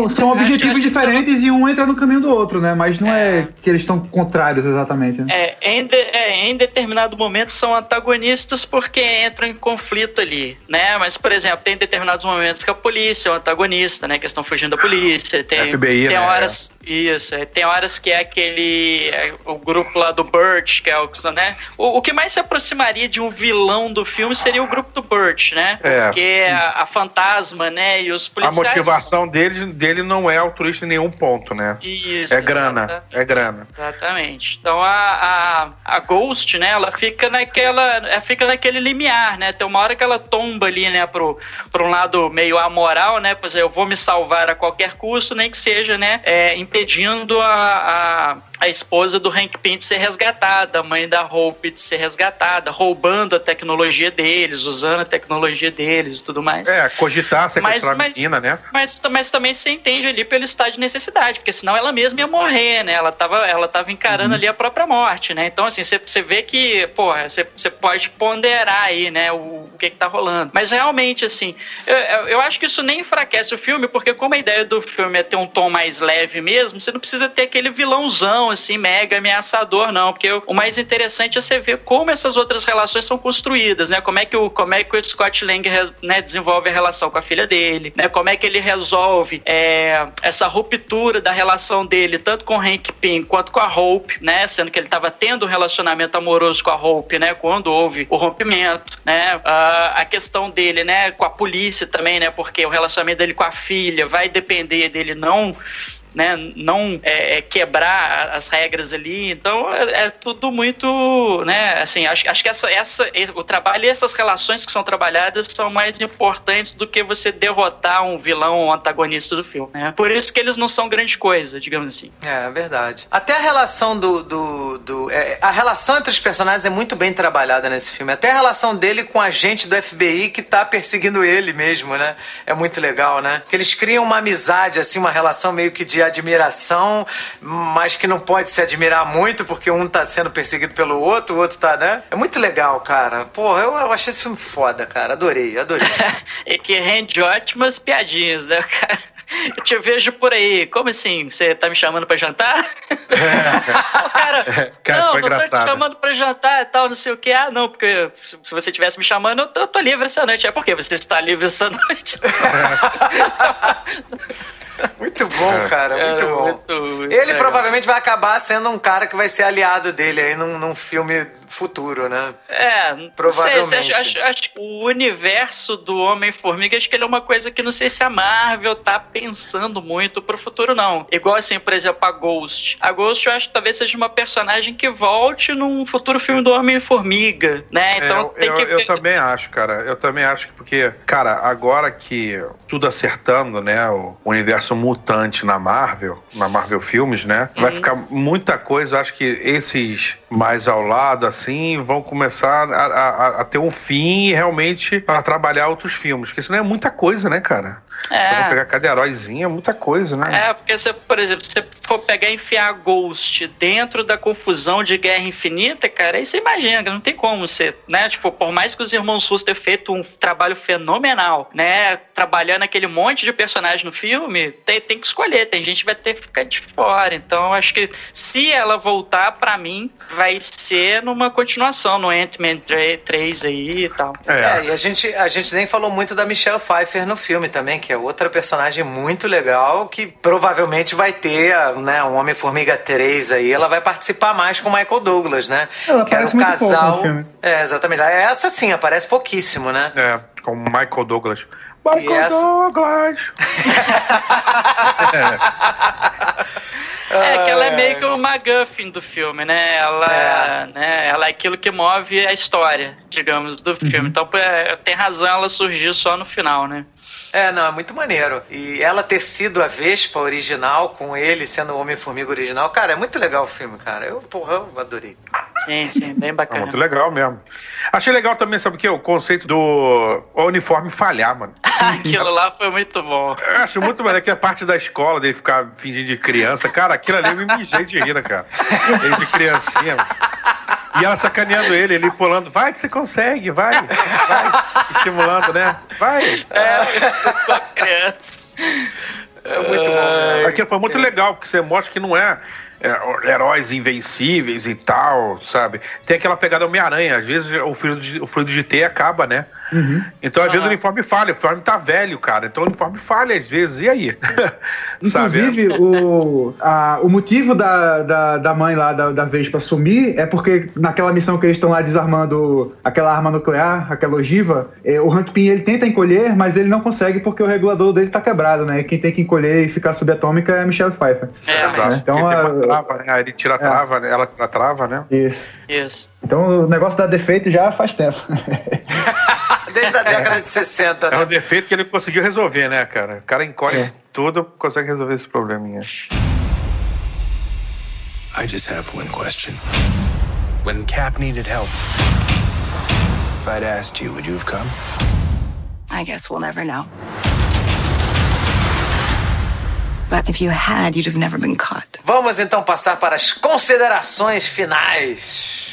são acho- objetivos são- diferentes e um entra no caminho do outro, né? Mas não é, É. que eles estão contrários exatamente, né? É, em, de- é, em determinado momento são antagonistas porque entram em conflito ali, né? Mas, por exemplo, tem determinados momentos que a polícia é o antagonista, né? Que estão fugindo da polícia. Tem, FBI, tem né? horas. Isso, é, tem horas que é aquele. é, o grupo lá do Burt, que é o. Né? O, o que mais se aproximaria de um vilão do filme seria o grupo do Burt, né? É. Porque a, a fantasma, né? E os A policiais. motivação dele, dele não é altruísta em nenhum ponto, né? Isso, É grana, é grana. Exatamente. Então a, a, a Ghost, né, ela fica naquela. Ela fica naquele limiar, né? Tem uma hora que ela tomba ali, né, pro, pro um lado meio amoral, né? Pois é, eu vou me salvar a qualquer custo, nem que seja, né? é, impedindo a, a, a esposa do Hank Pym de ser resgatada, a mãe da Hope de ser resgatada, roubando a tecnologia deles, usando a tecnologia deles e tudo mais. É, cogitar, sequestrar Mas- a menina, né? Mas, mas também você entende ali pelo estado de necessidade, porque senão ela mesma ia morrer, né? Ela tava, ela tava encarando ali a própria morte, né? Então, assim, você, você vê que, porra, você, você pode ponderar aí, né, o, o que que tá rolando. Mas realmente, assim, eu eu acho que isso nem enfraquece o filme, porque como a ideia do filme é ter um tom mais leve mesmo, você não precisa ter aquele vilãozão, assim, mega ameaçador, não. Porque o mais interessante é você ver como essas outras relações são construídas, né? Como é que o, como é que o Scott Lang né, desenvolve a relação com a filha dele, né? Como é que ele resolve é, essa ruptura da relação dele, tanto com o Hank Pym quanto com a Hope, né? Sendo que ele estava tendo um relacionamento amoroso com a Hope, né? Quando houve o rompimento, né? Ah, a questão dele, né? Com a polícia também, né? Porque o relacionamento dele com a filha vai depender dele não né, não é, é, quebrar as regras ali. Então é, é tudo muito, né, assim, acho, acho que essa, essa, o trabalho e essas relações que são trabalhadas são mais importantes do que você derrotar um vilão ou um antagonista do filme. Né? Por isso que eles não são grande coisa, digamos assim. É, é verdade. Até a relação do. do, do- é, a relação entre os personagens é muito bem trabalhada nesse filme. Até a relação dele com a gente do FBI que tá perseguindo ele mesmo, né? É muito legal, né? Que eles criam uma amizade, assim, uma relação meio que de admiração, mas que não pode se admirar muito porque um tá sendo perseguido pelo outro, o outro tá, né? É muito legal, cara. Porra, eu, eu achei esse filme foda, cara. Adorei, adorei. e que rende ótimas piadinhas, né, cara? Eu te vejo por aí. Como assim? Você tá me chamando pra jantar? cara, Cara, não, não tô te engraçado. chamando pra jantar e tal, não sei o que. Ah, não, porque se se você tivesse me chamando, eu tô, eu tô livre essa noite. É porque você está livre essa noite. Muito bom, cara, muito bom. Ele provavelmente vai acabar sendo um cara que vai ser aliado dele aí num, num filme futuro, né? É, Provavelmente. sei, acho, acho, acho que o universo do Homem-Formiga, acho que ele é uma coisa que não sei se a Marvel tá pensando muito pro futuro, não. Igual assim, por exemplo, a Ghost. A Ghost eu acho que talvez seja uma personagem que volte num futuro filme do Homem-Formiga, né? Então É, tem eu, que eu também acho, cara. Eu também acho que porque, cara, agora que tudo acertando, né, o universo mutante na Marvel, na Marvel Filmes, né? Vai ficar muita coisa. Acho que esses mais ao lado, assim, vão começar a, a- a ter um fim realmente para trabalhar outros filmes. Porque senão é muita coisa, né, cara? É. Você pegar cada heróizinho, é muita coisa, né? É, porque você, por exemplo, se você for pegar e enfiar Ghost dentro da confusão de Guerra Infinita, cara, aí você imagina, não tem como ser, né? Tipo, por mais que os irmãos Russo tenham feito um trabalho fenomenal, né? Trabalhando aquele monte de personagens no filme, tem, tem que escolher, tem gente que vai ter que ficar de fora. Então, acho que se ela voltar, pra mim, vai ser numa continuação no Ant-Man 3 aí e tal. É, e a gente, a gente nem falou muito da Michelle Pfeiffer no filme também, que é outra personagem muito legal, que provavelmente vai ter né, um Homem-Formiga 3 aí, ela vai participar mais com o Michael Douglas, né? Ela que era um pouco casal. no filme. É, exatamente. Essa sim, aparece pouquíssimo, né? É, com o Michael Douglas. Michael essa- Douglas! É, que ela é meio que o MacGuffin do filme, né? Ela, né? ela é aquilo que move a história, digamos, do filme. Então, é, tem razão ela surgir só no final, né? É, não, é muito maneiro. E ela ter sido a Vespa original, com ele sendo o Homem-Formiga original, cara, é muito legal o filme, cara. Eu, porra, eu adorei. Sim, sim, bem É bacana. muito legal mesmo. Achei legal também, sabe o que? O conceito do uniforme falhar, mano. Aquilo lá foi muito bom. Eu acho muito maneiro que a parte da escola dele ficar fingindo de criança. Cara, aquilo ali eu me mijei de rir, né, cara? Ele de criancinha. E ela sacaneando ele, ele pulando. Vai que você consegue, vai, vai. Estimulando, né? Vai. É, com a criança. É muito bom. né? Aquilo foi muito legal, porque você mostra que não é, é, heróis invencíveis e tal, sabe? Tem aquela pegada Homem-Aranha. Às vezes o fluido de, o fluido de T acaba, né? Então, às vezes, o uniforme falha. O uniforme tá velho, cara. Então, o uniforme falha às vezes. E aí? Inclusive, o, a- o motivo da, da, da mãe lá da, da Vespa sumir é porque naquela missão que eles estão lá desarmando aquela arma nuclear, aquela ogiva, é, o Hank Pym ele tenta encolher, mas ele não consegue porque o regulador dele tá quebrado, né? E Quem tem que encolher e ficar subatômica é a Michelle Pfeiffer. É, Exato. Então, Porque tem a- trava, né? Ele tira a trava, né? ela tira a trava, né? Isso. isso. Então o negócio dá defeito já faz tempo. Desde a década de 60, É né? um defeito que ele conseguiu resolver, né, cara? O cara encolhe É. tudo, consegue resolver esse probleminha. I just have one question. When Cap needed help, if I'd asked you, would you have come? I guess we'll never know. But if you had, you'd have never been caught. Vamos então passar para as considerações finais.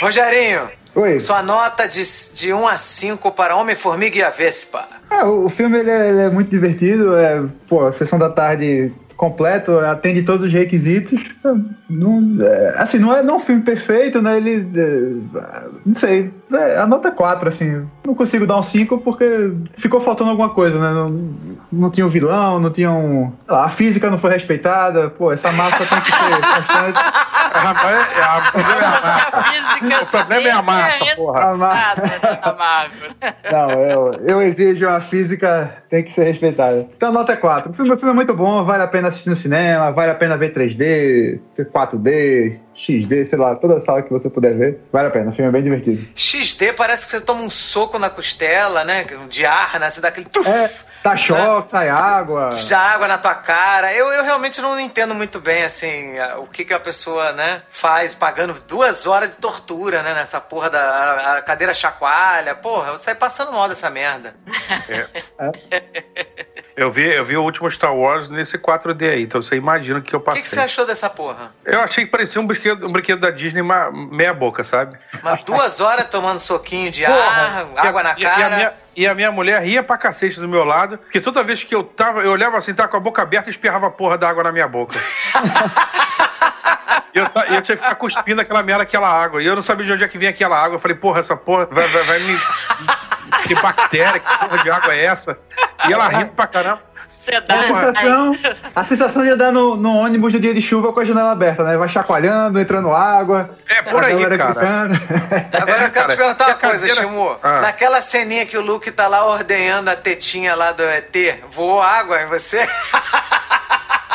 Rogerinho, Oi. sua nota de, de 1 a 5 para Homem-Formiga e a Vespa. Ah, o o filme ele é, ele é muito divertido, é, pô, sessão da tarde completo, atende todos os requisitos. É, Não, é, assim, não é não é um filme perfeito, né? Ele. é, não sei. É, a nota é 4, assim. Não consigo dar um 5 porque ficou faltando alguma coisa, né? Não, não tinha um vilão, não tinha um. a física não foi respeitada. Pô, essa massa tem que ser constante. Rapaz, é, a- o problema é a massa. A O problema é a massa, porra. A ma- né, Marvel. Não, eu, eu exijo a física tem que ser respeitada. Então a nota é 4. O filme, o filme é muito bom, vale a pena assistir no cinema, vale a pena ver 3D, 4D, XD, sei lá, toda sala que você puder ver. Vale a pena, o filme é bem divertido. XD parece que você toma um soco na costela, né? De ar, né? Você dá aquele tuf, É, tá choque, sai água. já água na tua cara. Eu, eu realmente não entendo muito bem, assim, a- o que, que a pessoa, né, faz pagando duas horas de tortura, né? Nessa porra da a- a cadeira chacoalha. Porra, eu saio passando mal dessa merda. Eu vi, eu vi o último Star Wars nesse 4D aí, então você imagina o que eu O passei. que, que você achou dessa porra? Eu achei que parecia um brinquedo, um brinquedo da Disney meia boca, sabe? Mas duas horas tomando soquinho de Porra, ar, a- água na e a- E a, cara. minha, e a minha mulher ria pra cacete do meu lado, porque toda vez que eu tava, eu olhava assim, tava com a boca aberta e espirrava a porra da água na minha boca. E eu, ta- eu tinha que ficar cuspindo aquela merda, aquela água. E eu não sabia de onde é que vinha aquela água. Eu falei, porra, essa porra vai, vai, vai me. Que bactéria, que porra de água é essa? E ela rindo pra caramba. Você dá. A sensação, a sensação de andar no, no ônibus do dia de chuva com a janela aberta, né? Vai chacoalhando, entrando água. É, por aí, cara. gritando. Agora eu quero Cara, te perguntar uma coisa, cadeira- Shimu. Ah. Naquela ceninha que o Luke tá lá ordenhando a tetinha lá do ET, voou água em você?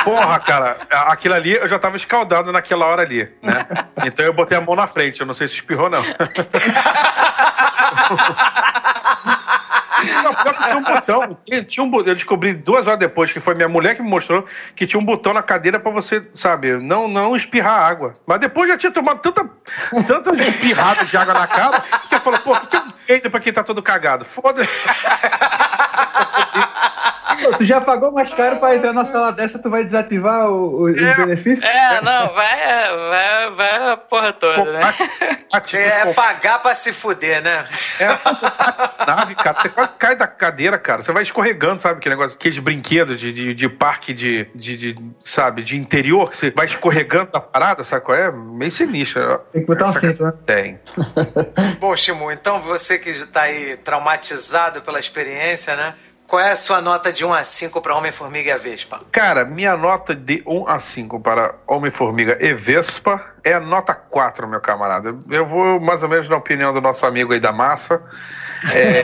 Porra, cara, aquilo ali eu já tava escaldado naquela hora ali, né? Então eu botei a mão na frente, eu não sei se espirrou, não. Não, pior que tinha um botão. Tinha, um, eu descobri duas horas depois, que foi minha mulher que me mostrou, que tinha um botão na cadeira pra você, sabe, não, não espirrar água. Mas depois já tinha tomado tanta, tanta espirrada de água na cara, que eu falei, pô, o que, que eu feito pra quem tá todo cagado? Foda-se. Pô, tu já pagou mais caro pra entrar na sala dessa, tu vai desativar o, o, É. os benefícios? É, não, vai, vai, vai a porra toda, né? Ativos É pagar pra se fuder, né? É, nave, cara. Você quase cai da cadeira, cara. Você vai escorregando, sabe? Aquele negócio, aqueles brinquedos de, de, de parque de, de, de, sabe, de interior, que você vai escorregando da parada, sabe qual é? Meio sinistro. Tem que botar um cinto, né? Tem. Bom, Shimu, então você que tá aí traumatizado pela experiência, né? Qual é a sua nota de 1 a 5 pra Homem-Formiga e a Vespa? Cara, minha nota de 1 a 5 para Homem-Formiga e Vespa é nota 4, meu camarada. Eu vou mais ou menos na opinião do nosso amigo aí da massa. É,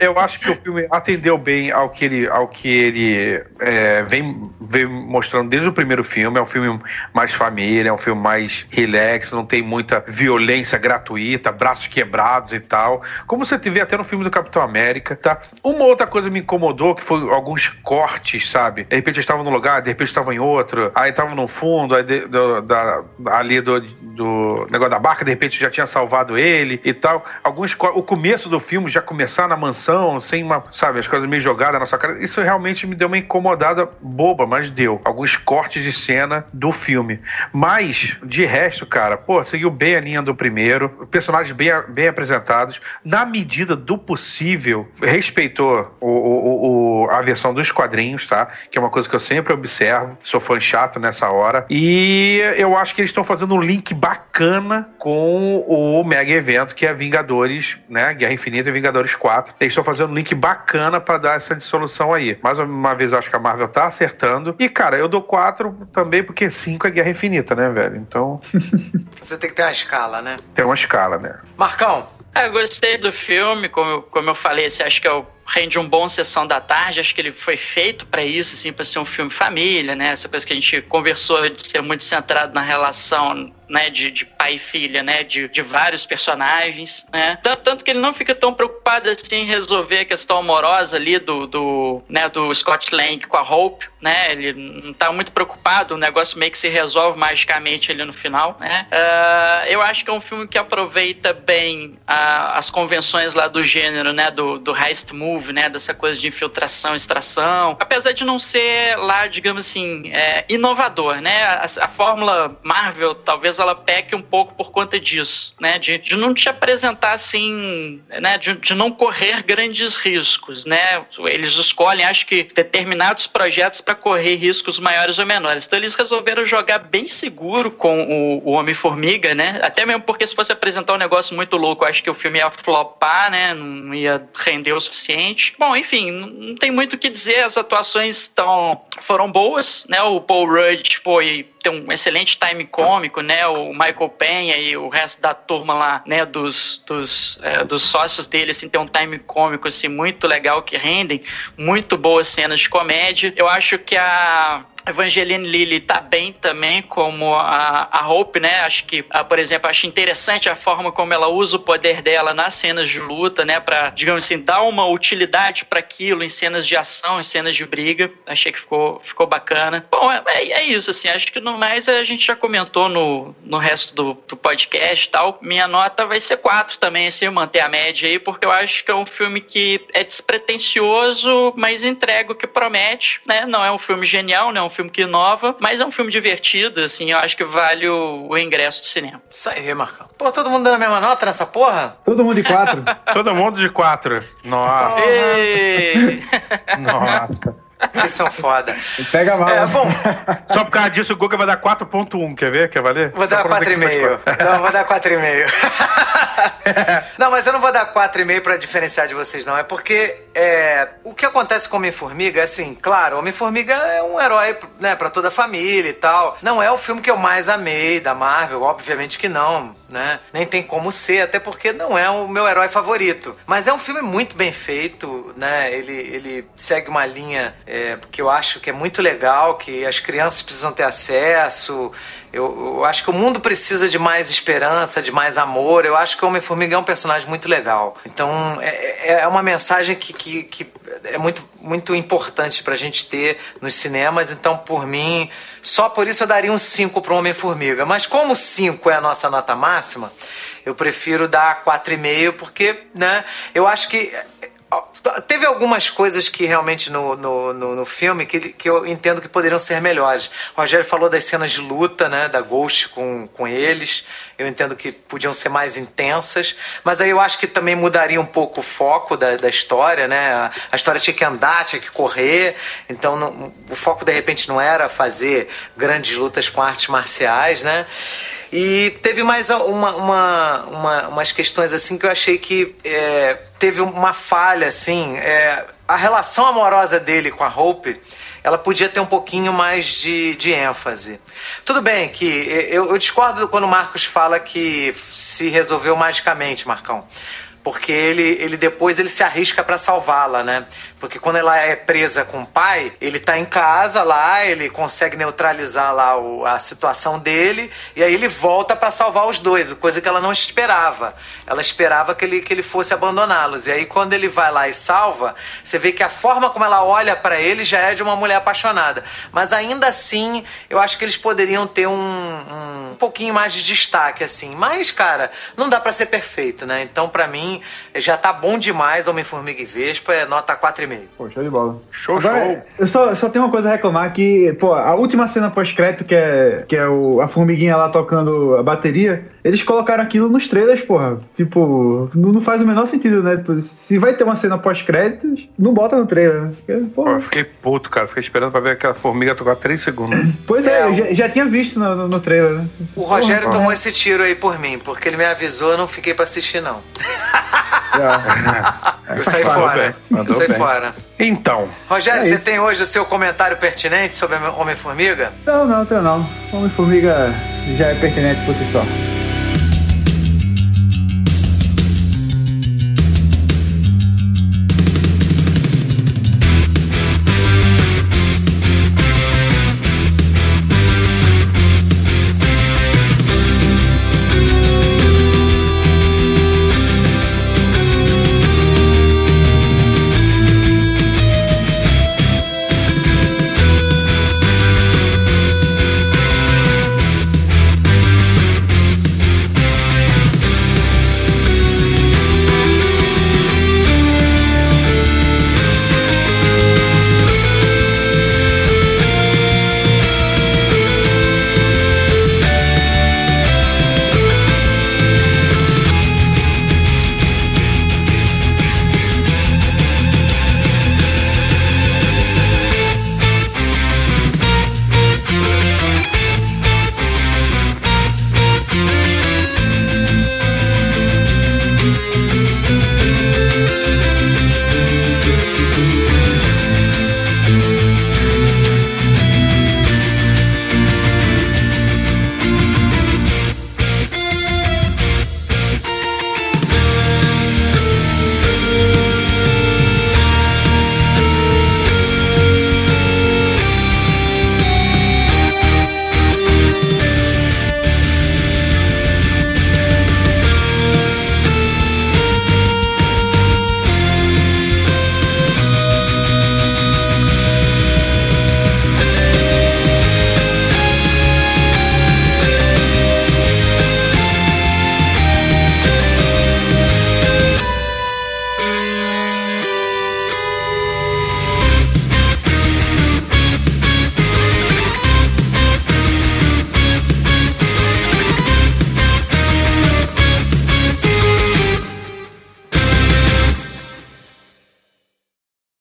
eu acho que o filme atendeu bem ao que ele, ao que ele é, vem, vem mostrando desde o primeiro filme. É um filme mais família, é um filme mais relax, não tem muita violência gratuita, braços quebrados e tal. Como você vê até no filme do Capitão América, tá? Uma outra coisa me incomodou, que foi alguns cortes, sabe? De repente eles estavam num lugar, de repente estavam em outro, aí estavam no fundo, aí de- do- da, ali do, do negócio da barca, de repente já tinha salvado ele e tal. Alguns o começo do filme já começar na mansão, sem uma, sabe, as coisas meio jogadas na sua cara. Isso realmente me deu uma incomodada boba, mas deu. Alguns cortes de cena do filme. Mas, de resto, cara, pô, seguiu bem a linha do primeiro, personagens bem, bem apresentados, na medida do possível, respeitou o, o- o- a versão dos quadrinhos, tá? Que é uma coisa que eu sempre observo, sou fã chato nessa hora. E eu acho que eles estão fazendo um link bacana com o mega evento que é Vingadores, né? Guerra Infinita e Vingadores 4. Eles estão fazendo um link bacana pra dar essa dissolução aí. Mais uma vez, eu acho que a Marvel tá acertando. E, cara, eu dou 4 também porque 5 é Guerra Infinita, né, velho? Então, Você tem que ter uma escala, né? tem uma escala, né? Marcão, Ah, eu gostei do filme, como, eu- como eu falei, assim, acho que é o, rende um bom sessão da tarde, acho que ele foi feito pra isso, assim, para ser um filme família, né? Essa coisa que a gente conversou de ser muito centrado na relação né, de, de pai e filha, né, de, de vários personagens, né, tanto, tanto que ele não fica tão preocupado assim em resolver a questão amorosa ali do, do, né, do Scott Lang com a Hope, né, ele não tá muito preocupado, o negócio meio que se resolve magicamente ali no final, né, uh, eu acho que é um filme que aproveita bem a, as convenções lá do gênero, né, do, do heist movie, né, dessa coisa de infiltração, extração, apesar de não ser lá, digamos assim, é, inovador, né, a, a fórmula Marvel talvez ela peque um pouco por conta disso, né? De, de não te apresentar assim, né? De, de, não correr grandes riscos, né? Eles escolhem, acho que, determinados projetos para correr riscos maiores ou menores. Então eles resolveram jogar bem seguro com o, o Homem-Formiga, né? Até mesmo porque se fosse apresentar um negócio muito louco, acho que o filme ia flopar, né? Não ia render o suficiente. Bom, enfim, não tem muito o que dizer. As atuações tão, foram boas, né? O Paul Rudd foi tem um excelente time cômico, né? O Michael Penha e o resto da turma lá, né? Dos, dos, é, dos sócios dele, assim, tem um time cômico, assim, muito legal que rendem muito boas cenas de comédia. Eu acho que a Evangeline Lilly tá bem também como a, a Hope, né? Acho que, a, por exemplo, acho interessante a forma como ela usa o poder dela nas cenas de luta, né? Pra, digamos assim, dar uma utilidade para aquilo em cenas de ação, em cenas de briga. Achei que ficou, ficou bacana. Bom, é, é isso, assim. Acho que no mais a gente já comentou no, no resto do, do podcast e tal. Minha nota vai ser 4 também, assim, manter a média aí, porque eu acho que é um filme que é despretensioso, mas entrega o que promete, né? Não é um filme genial, não é um filme que inova, mas é um filme divertido, assim, eu acho que vale o, o ingresso do cinema. Isso aí, Marcão. Pô, todo mundo dando a mesma nota nessa porra? Todo mundo de quatro. Todo mundo de quatro. Nossa. Ei! Nossa. Vocês são foda. Pega mal. É, bom, Só por causa disso, o Guga vai dar 4.1. Quer ver? Quer valer? vou Só dar pra ver que 4,5. Não, vou dar 4,5. não, mas eu não vou dar 4,5 pra diferenciar de vocês, não. É porque é, o que acontece com Homem-Formiga é assim, claro, Homem-Formiga é um herói né, pra toda a família e tal. Não é o filme que eu mais amei da Marvel, obviamente que não. Né? Nem tem como ser, até porque não é o meu herói favorito. Mas é um filme muito bem feito, né? Ele, ele segue uma linha é, que eu acho que é muito legal, que as crianças precisam ter acesso. Eu, eu, acho que o mundo precisa de mais esperança, de mais amor. Eu acho que o Homem-Formiga é um personagem muito legal. Então, é, é, é uma mensagem que, que, que é muito, muito importante pra gente ter nos cinemas. Então, por mim, só por isso eu daria um 5 pro Homem-Formiga. Mas como 5 é a nossa nota máxima, eu prefiro dar 4,5, porque, né, eu acho que Teve algumas coisas que realmente no, no, no, no, filme que, que eu entendo que poderiam ser melhores. O Rogério falou das cenas de luta, né? Da Ghost com, com eles. Eu entendo que podiam ser mais intensas. Mas aí eu acho que também mudaria um pouco o foco da, da história, né? A, a história tinha que andar, tinha que correr. Então não, o foco de repente não era fazer grandes lutas com artes marciais, né? E teve mais uma, uma, uma, umas questões assim que eu achei que é, teve uma falha, assim. É, a relação amorosa dele com a Hope, ela podia ter um pouquinho mais de, de ênfase. Tudo bem que eu, eu discordo quando o Marcos fala que se resolveu magicamente, Marcão porque ele, ele depois ele se arrisca para salvá-la, né? Porque quando ela é presa com o pai, ele tá em casa lá, ele consegue neutralizar lá o, a situação dele, e aí ele volta para salvar os dois, coisa que ela não esperava. Ela esperava que ele, que ele fosse abandoná-los. E aí quando ele vai lá e salva, você vê que a forma como ela olha para ele já é de uma mulher apaixonada. Mas ainda assim, eu acho que eles poderiam ter um, um, um pouquinho mais de destaque, assim. Mas, cara, não dá para ser perfeito, né? Então, para mim, já tá bom demais Homem-Formiga e Vespa, é nota 4,5 Pô, show de bola. Show, Agora, show. Eu só, só tenho uma coisa a reclamar que, pô, a última cena pós-crédito, que é, que é o, a formiguinha lá tocando a bateria, eles colocaram aquilo nos trailers, porra. Tipo, não, não faz o menor sentido, né? Tipo, se vai ter uma cena pós-créditos, não bota no trailer, né? Porque, Pô, eu fiquei puto, cara. Fiquei esperando pra ver aquela formiga tocar 3 segundos. Pois é, é eu já, já, tinha visto no, no, no trailer, né? O Rogério porra, tomou esse tiro aí por mim, porque ele me avisou, eu não fiquei pra assistir, não. É. eu saí fora. Eu saí bem. Fora. Então. Rogério, é você tem hoje o seu comentário pertinente sobre Homem-Formiga? Não, não, tenho não. Homem-Formiga já é pertinente por si só.